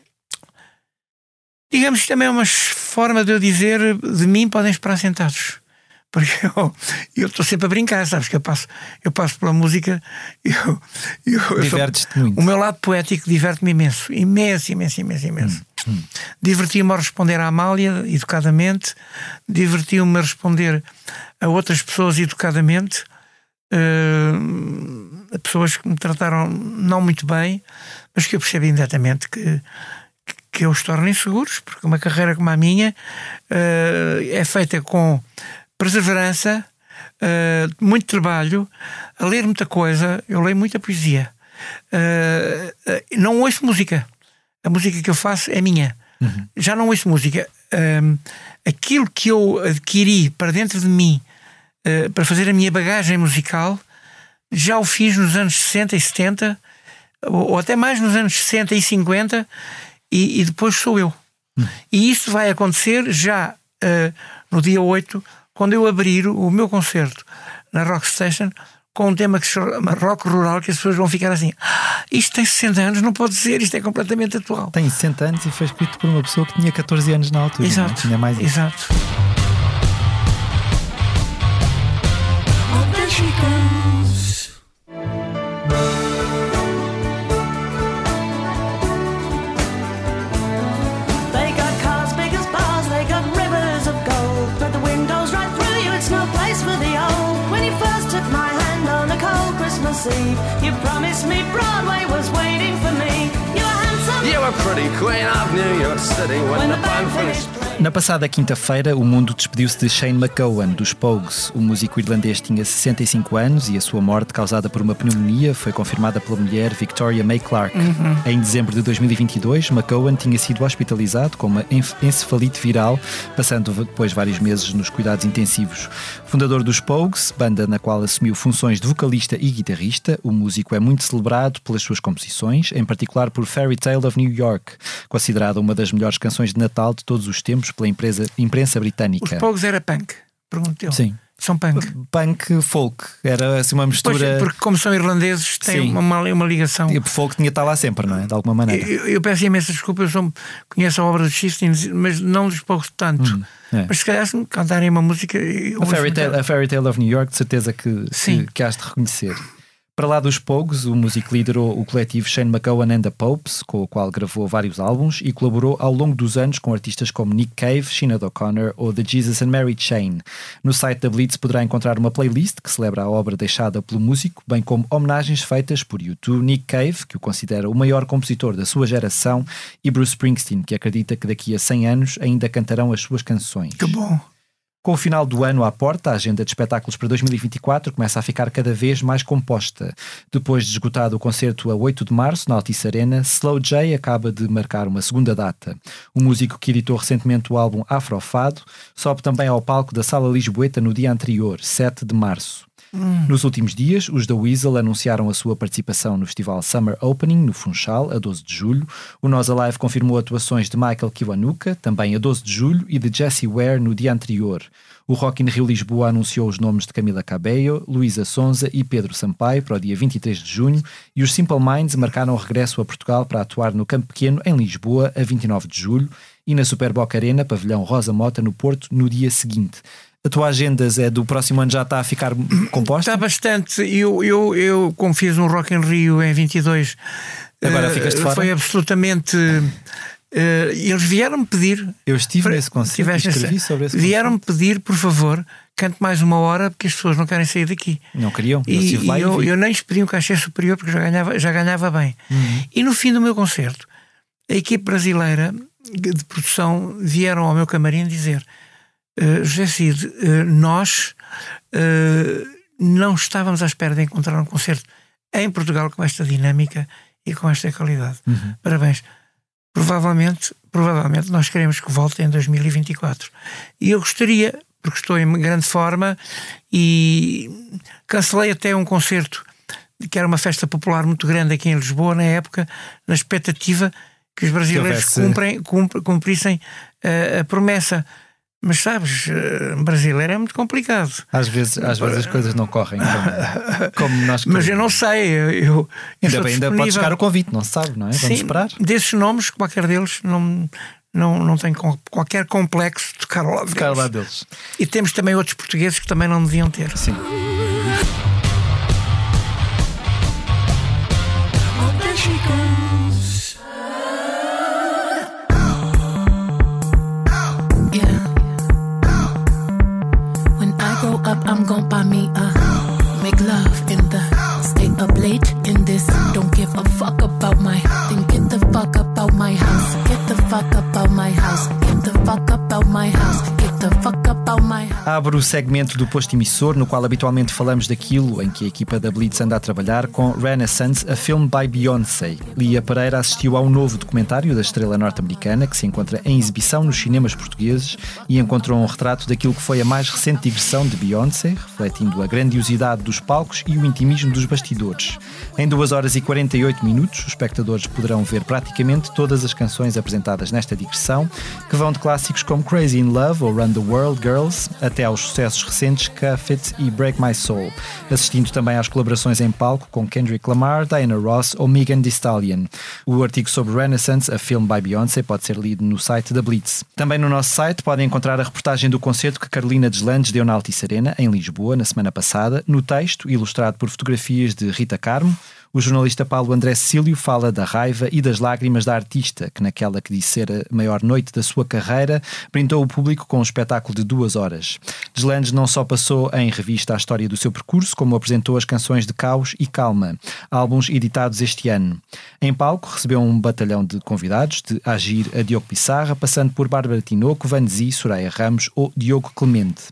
Digamos que também é uma forma de eu dizer de mim podem esperar sentados. Porque eu estou sempre a brincar, sabes? Que eu passo, eu passo pela música. Eu, eu, Divertes-te muito. O meu lado poético diverte-me imenso. Imenso, imenso, imenso, imenso. Hum, hum. Divertia-me a responder à Amália, educadamente. Divertia-me a responder a outras pessoas educadamente. Uh, pessoas que me trataram não muito bem, mas que eu percebi imediatamente que, que eu os torno inseguros, porque uma carreira como a minha uh, é feita com perseverança, uh, muito trabalho, a ler muita coisa. Eu leio muita poesia. Uh, não ouço música. A música que eu faço é minha. Uhum. Já não ouço música. aquilo que eu adquiri para dentro de mim para fazer a minha bagagem musical já o fiz nos anos 60 e 70, ou, ou até mais nos anos 60 e 50, e, e depois sou eu. Uhum. E isso vai acontecer já no dia 8 quando eu abrir o meu concerto na Rock Station com um tema que se chama rock rural, que as pessoas vão ficar assim: ah, isto tem 60 anos, não pode ser, isto é completamente atual. Tem 60 anos e foi escrito por uma pessoa que tinha 14 anos na altura. Exato. Não? Tinha mais Exato. Eve. You promised me Broadway Na passada quinta-feira, o mundo despediu-se de Shane McGowan, dos Pogues. O músico irlandês tinha 65 anos e a sua morte, causada por uma pneumonia, foi confirmada pela mulher Victoria May Clark. Uhum. Em dezembro de 2022, McGowan tinha sido hospitalizado com uma encefalite viral, passando depois vários meses nos cuidados intensivos. Fundador dos Pogues, banda na qual assumiu funções de vocalista e guitarrista, o músico é muito celebrado pelas suas composições, em particular por Fairy Tale of New York, considerada uma das melhores canções de Natal de todos os tempos pela empresa, imprensa britânica. Os Pogues era punk, perguntou. Sim. São punk. Punk folk. Era assim uma mistura. Pois, porque, como são irlandeses, têm uma, uma, ligação. E o folk tinha estar lá sempre, não é? De alguma maneira. Eu, eu peço imensa desculpa, eu sou, conheço a obra de Chistin, mas não dos poucos tanto. Hum, é. Mas se calhar, se me cantarem uma música. A Fairy, Tale, a Fairy Tale of New York, de certeza que, Sim. que, que has de reconhecer. Para lá dos Pogues, o músico liderou o coletivo Shane McGowan and the Popes, com o qual gravou vários álbuns e colaborou ao longo dos anos com artistas como Nick Cave, Sinead O'Connor ou The Jesus and Mary Chain. No site da Blitz poderá encontrar uma playlist que celebra a obra deixada pelo músico, bem como homenagens feitas por YouTube, Nick Cave, que o considera o maior compositor da sua geração, e Bruce Springsteen, que acredita que daqui a 100 anos ainda cantarão as suas canções. Que bom! Com o final do ano à porta, a agenda de espetáculos para 2024 começa a ficar cada vez mais composta. Depois de esgotado o concerto a 8 de março, na Altice Arena, Slow J acaba de marcar uma segunda data. O músico que editou recentemente o álbum Afrofado sobe também ao palco da Sala Lisboeta no dia anterior, 7 de março. Hum. Nos últimos dias, os da Weasel anunciaram a sua participação no festival Summer Opening, no Funchal, a 12 de julho. O Nós Alive confirmou atuações de Michael Kiwanuka, também a 12 de julho, e de Jesse Ware no dia anterior. O Rock in Rio Lisboa anunciou os nomes de Camila Cabello, Luísa Sonza e Pedro Sampaio para o dia 23 de junho e os Simple Minds marcaram o regresso a Portugal para atuar no Campo Pequeno, em Lisboa, a 29 de julho e na Superboc Arena, pavilhão Rosa Mota, no Porto, no dia seguinte. A tua agenda, Zé, do próximo ano já está a ficar composta? Está bastante. Eu, eu, eu como fiz um Rock in Rio em 22, Agora uh, ficaste fora? Foi absolutamente. Uh, eles vieram-me pedir. Eu estive para, nesse concerto, escrevi sobre esse Vieram-me pedir, por favor, cante mais uma hora porque as pessoas não querem sair daqui. Não queriam. E, e eu, eu, nem pedi um cachê superior porque já ganhava, já ganhava bem. Uhum. E no fim do meu concerto, a equipe brasileira de produção vieram ao meu camarim dizer uh, José Cid, uh, nós uh, não estávamos à espera de encontrar um concerto em Portugal com esta dinâmica e com esta qualidade. Uhum. Parabéns. Provavelmente, provavelmente nós queremos que volte em 2024. E eu gostaria, porque estou em grande forma e cancelei até um concerto que era uma festa popular muito grande aqui em Lisboa na época, na expectativa que os brasileiros que cumprem, cumprissem a promessa. Mas sabes, eh, brasileiro é muito complicado. Às vezes, às vezes as coisas não correm como, como nós Mas eu não sei. Eu, eu ainda, bem, ainda pode chegar o convite, não se sabe, não é? Vamos Sim, esperar. Desses nomes, qualquer deles, não, não, não tenho qualquer complexo de tocar ao lado tocar deles. lado deles. E temos também outros portugueses que também não deviam ter. Sim. Up, I'm gon' buy me a make love in the stay up late in this. Don't give a fuck about my. Then get the fuck up out my house. Get the fuck up out my house. Get the fuck up out my house. Abre o segmento do posto emissor, no qual habitualmente falamos daquilo em que a equipa da Blitz anda a trabalhar, com Renaissance, a filme by Beyoncé. Lia Pereira assistiu ao novo documentário da estrela norte-americana, que se encontra em exibição nos cinemas portugueses, e encontrou um retrato daquilo que foi a mais recente digressão de Beyoncé, refletindo a grandiosidade dos palcos e o intimismo dos bastidores. Em 2 horas e 48 minutos, os espectadores poderão ver praticamente todas as canções apresentadas nesta digressão, que vão de clássicos como Crazy in Love ou Run the World Girls até aos sucessos recentes Cuff It e Break My Soul, assistindo também às colaborações em palco com Kendrick Lamar, Diana Ross ou Megan Thee Stallion. O artigo sobre Renaissance, a film by Beyoncé, pode ser lido no site da Blitz. Também no nosso site podem encontrar a reportagem do concerto que Carolina Deslandes deu na Altice Arena, em Lisboa, na semana passada, no texto, ilustrado por fotografias de Rita Carmo, o jornalista Paulo André Cílio fala da raiva e das lágrimas da artista, que naquela que disse ser a maior noite da sua carreira, brindou o público com um espetáculo de duas horas. Deslandes não só passou em revista a história do seu percurso, como apresentou as canções de Caos e Calma, álbuns editados este ano. Em palco recebeu um batalhão de convidados, de Agir a Diogo Pissarra, passando por Bárbara Tinoco, Vanzi, Soraya Ramos ou Diogo Clemente.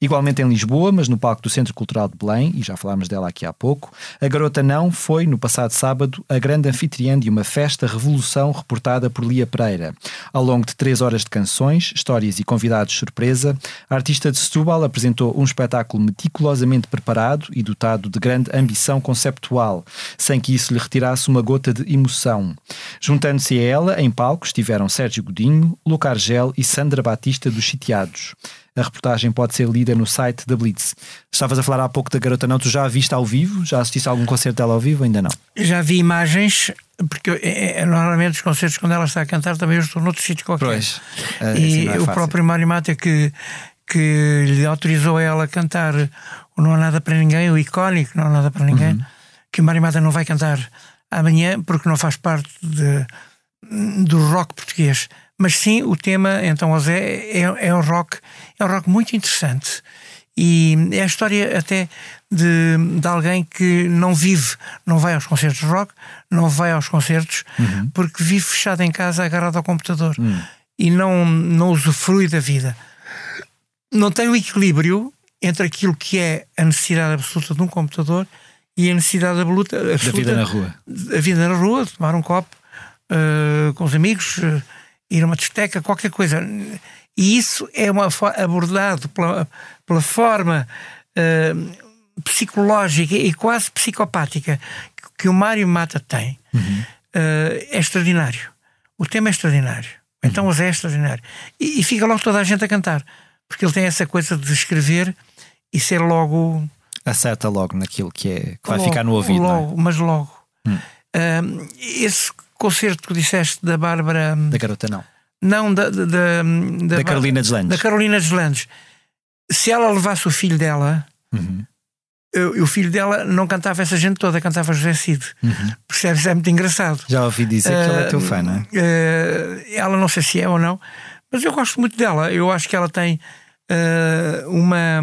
Igualmente em Lisboa, mas no palco do Centro Cultural de Belém, e já falámos dela aqui há pouco, a Garota Não foi, no passado sábado, a grande anfitriã de uma festa Revolução reportada por Lia Pereira. Ao longo de três horas de canções, histórias e convidados surpresa, a artista de Setúbal apresentou um espetáculo meticulosamente preparado e dotado de grande ambição conceptual, sem que isso lhe retirasse uma gota de emoção. Juntando-se a ela, em palco estiveram Sérgio Godinho, Luca Argel e Sandra Batista dos Sitiados. A reportagem pode ser lida no site da Blitz. Estavas a falar há pouco da Garota Não, tu já a viste ao vivo? Já assististe a algum concerto dela ao vivo? Ainda não? Já vi imagens, porque é, é, normalmente os concertos, quando ela está a cantar, também eu estou noutro sítio qualquer. Pois. É, e é o próprio Mário Mata que, que lhe autorizou a ela a cantar o Não Há Nada para Ninguém, o icónico Não Há Nada para Ninguém, uhum. que o Mário Mata não vai cantar amanhã porque não faz parte de, do rock português. Mas sim, o tema, então, José, é, é um rock, é um rock muito interessante. E é a história até de, de alguém que não vive, não vai aos concertos de rock, não vai aos concertos, uhum. porque vive fechado em casa, agarrado ao computador uhum. e não, não usufrui da vida. Não tem o equilíbrio entre aquilo que é a necessidade absoluta de um computador e a necessidade absoluta, absoluta da vida na rua. A vida na rua, tomar um copo uh, com os amigos. Uh, ir a uma discoteca, qualquer coisa. E isso é uma, abordado pela, pela forma uh, psicológica e quase psicopática que, o Mário Mata tem. Uhum. Uh, é extraordinário. O tema é extraordinário. Então, uhum. é extraordinário. E, e, fica logo toda a gente a cantar. Porque ele tem essa coisa de escrever e ser logo. Acerta logo naquilo que é que vai logo, ficar no ouvido. É? Logo, é? mas logo. Uh, esse concerto que disseste da Bárbara. Da garota, não. Não, da. Da, da, da Carolina Deslandes. Da Carolina Deslandes. Se ela levasse o filho dela. Uhum. Eu, o filho dela não cantava essa gente toda, cantava José Cid. Uhum. Percebes? É muito engraçado. Já ouvi dizer uh, que ela é teu fã, não é? Uh, ela não sei se é ou não, mas eu gosto muito dela. Eu acho que ela tem uh, uma.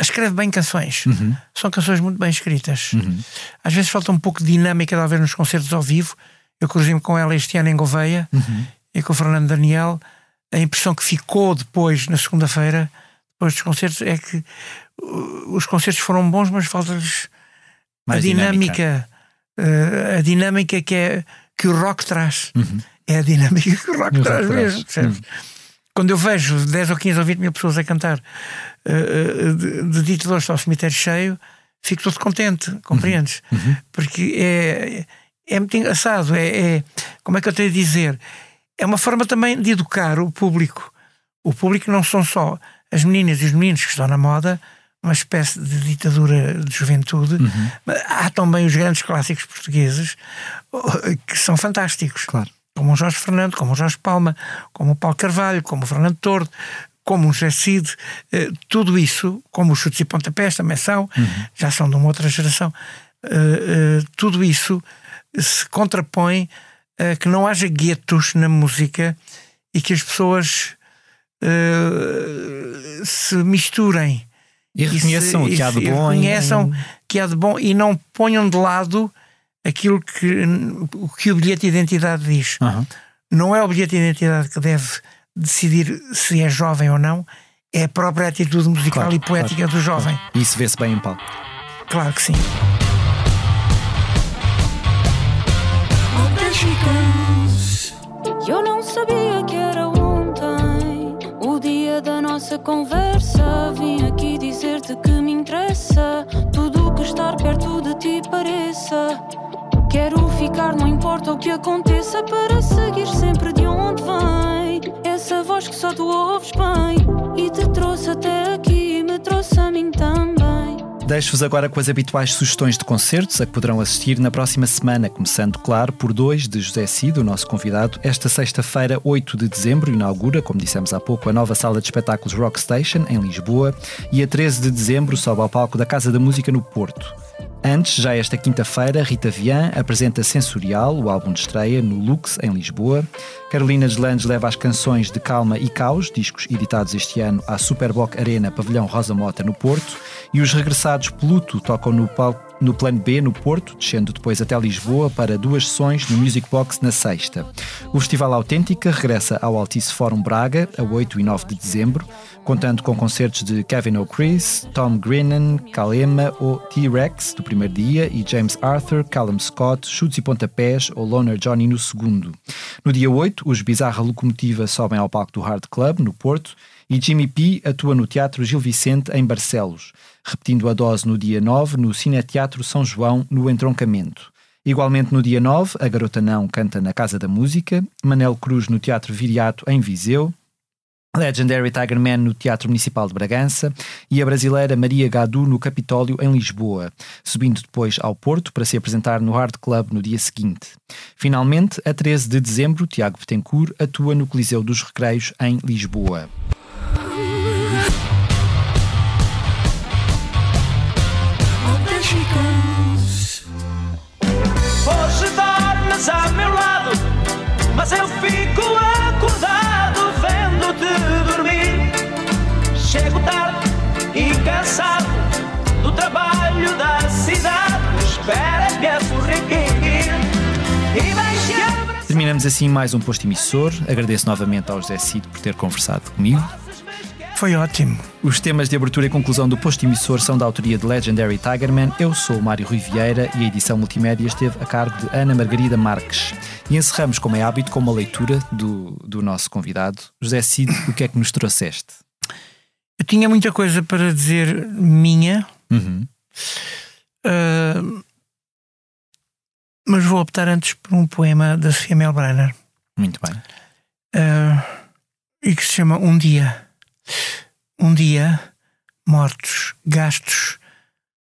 Escreve bem canções. Uhum. São canções muito bem escritas. Uhum. Às vezes falta um pouco de dinâmica, talvez, nos concertos ao vivo. Eu cruzei-me com ela este ano em Gouveia uhum. e com o Fernando Daniel. A impressão que ficou depois, na segunda-feira, depois dos concertos, é que uh, os concertos foram bons, mas falta-lhes a dinâmica, dinâmica. Uh, a dinâmica que, é, que o rock traz. Uhum. É a dinâmica que o rock o traz rock mesmo. Traz. Uhum. Quando eu vejo 10 ou 15 ou 20 mil pessoas a cantar uh, uh de, de ditadores ao cemitério cheio, fico todo contente, compreendes? Uhum. uhum. Porque é é muito engraçado. É, é, como é que eu tenho a dizer? É uma forma também de educar o público. O público não são só as meninas e os meninos que estão na moda, uma espécie de ditadura de juventude. Uhum. Há também os grandes clássicos portugueses que são fantásticos. Claro. como o Jorge Fernando, como o Jorge Palma, como o Paulo Carvalho, como o Fernando Tordo, como o José Cid, eh, tudo isso, como os chutes e pontapés também são, uhum. já são de uma outra geração, eh, eh, tudo isso se contrapõe a que não haja guetos na música e que as pessoas se misturem. E reconheçam o que há de bom. Reconheçam em... que há de bom e não ponham de lado aquilo que, que o bilhete de identidade diz. Uhum. Não é o bilhete de identidade que deve decidir se é jovem ou não, é a própria atitude musical claro, e poética claro, do jovem. E isso vê-se bem em palco. Claro que sim. Eu não sabia que era ontem o dia da nossa conversa. Vim aqui dizer-te que me interessa tudo o que estar perto de ti pareça. Quero ficar, não importa o que aconteça, para seguir sempre de onde vem. Essa voz que só tu ouves bem e te trouxe até aqui, me trouxe a mim também. Deixo-vos agora com as habituais sugestões de concertos a que poderão assistir na próxima semana, começando, claro, por dois de José Cid, o nosso convidado. Esta sexta-feira, 8 de dezembro, inaugura, como dissemos há pouco, a nova sala de espetáculos Rock Station, em Lisboa, e a 13 de dezembro sobe ao palco da Casa da Música no Porto. Antes, já esta quinta-feira, Rita Vian apresenta Sensorial, o álbum de estreia, no Lux, em Lisboa. Carolina Deslandes leva as canções de Calma e Caos, discos editados este ano à Superboc Arena, Pavilhão Rosa Mota, no Porto. E os regressados Pluto tocam no palco no plano B, no Porto, descendo depois até Lisboa para duas sessões no Music Box na sexta. O Festival Autêntica regressa ao Altice Fórum Braga a 8 e 9 de dezembro, contando com concertos de Kevin O'Chris, Tom Grennan, Kalema ou T-Rex do primeiro dia e James Arthur, Callum Scott, Chutes e Pontapés ou Loner Johnny no segundo. No dia 8, os Bizarra Locomotiva sobem ao palco do Hard Club, no Porto, e Jimmy P atua no Teatro Gil Vicente, em Barcelos, repetindo a dose no dia 9 no Cineteatro São João, no Entroncamento. Igualmente no dia 9, a Garota Não canta na Casa da Música, Manel Cruz no Teatro Viriato, em Viseu, Legendary Tiger Man no Teatro Municipal de Bragança e a brasileira Maria Gadu no Capitólio, em Lisboa, subindo depois ao Porto para se apresentar no Hard Club no dia seguinte. Finalmente, a 13 de dezembro, Tiago Betancourt atua no Coliseu dos Recreios, em Lisboa. Hoje dormes ao meu lado, mas eu fico Chego tarde e cansado do trabalho da cidade. Espera-me a sorrir e deixa Terminamos assim mais um posto emissor. Agradeço novamente ao José Cid por ter conversado comigo. Foi ótimo. Os temas de abertura e conclusão do posto emissor são da autoria de Legendary Tigerman. Eu sou o Mário Rui Vieira e a edição multimédia esteve a cargo de Ana Margarida Marques. E encerramos, como é hábito, com uma leitura do, do nosso convidado. José Cid, o que é que nos trouxeste? Eu tinha muita coisa para dizer minha, uhum. uh, mas vou optar antes por um poema da Sofia Melbrenner. Muito bem. Uh, e que se chama Um Dia. Um dia, mortos, gastos,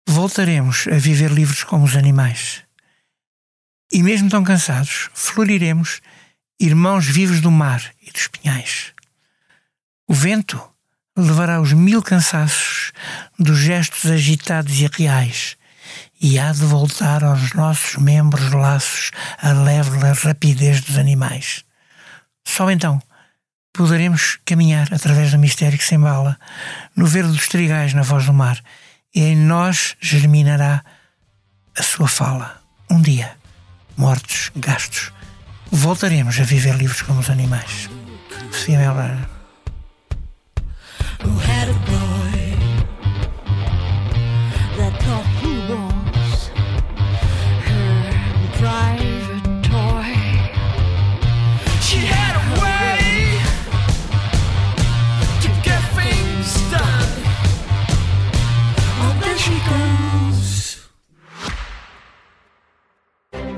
voltaremos a viver livres como os animais. E mesmo tão cansados, floriremos, irmãos vivos do mar e dos pinhais. O vento levará os mil cansaços dos gestos agitados e reais, e há de voltar aos nossos membros laços a leve rapidez dos animais. Só então poderemos caminhar através do mistério que se embala no verde dos trigais na voz do mar, e em nós germinará a sua fala. Um dia, mortos, gastos, voltaremos a viver livres como os animais. Sofia who had a boy.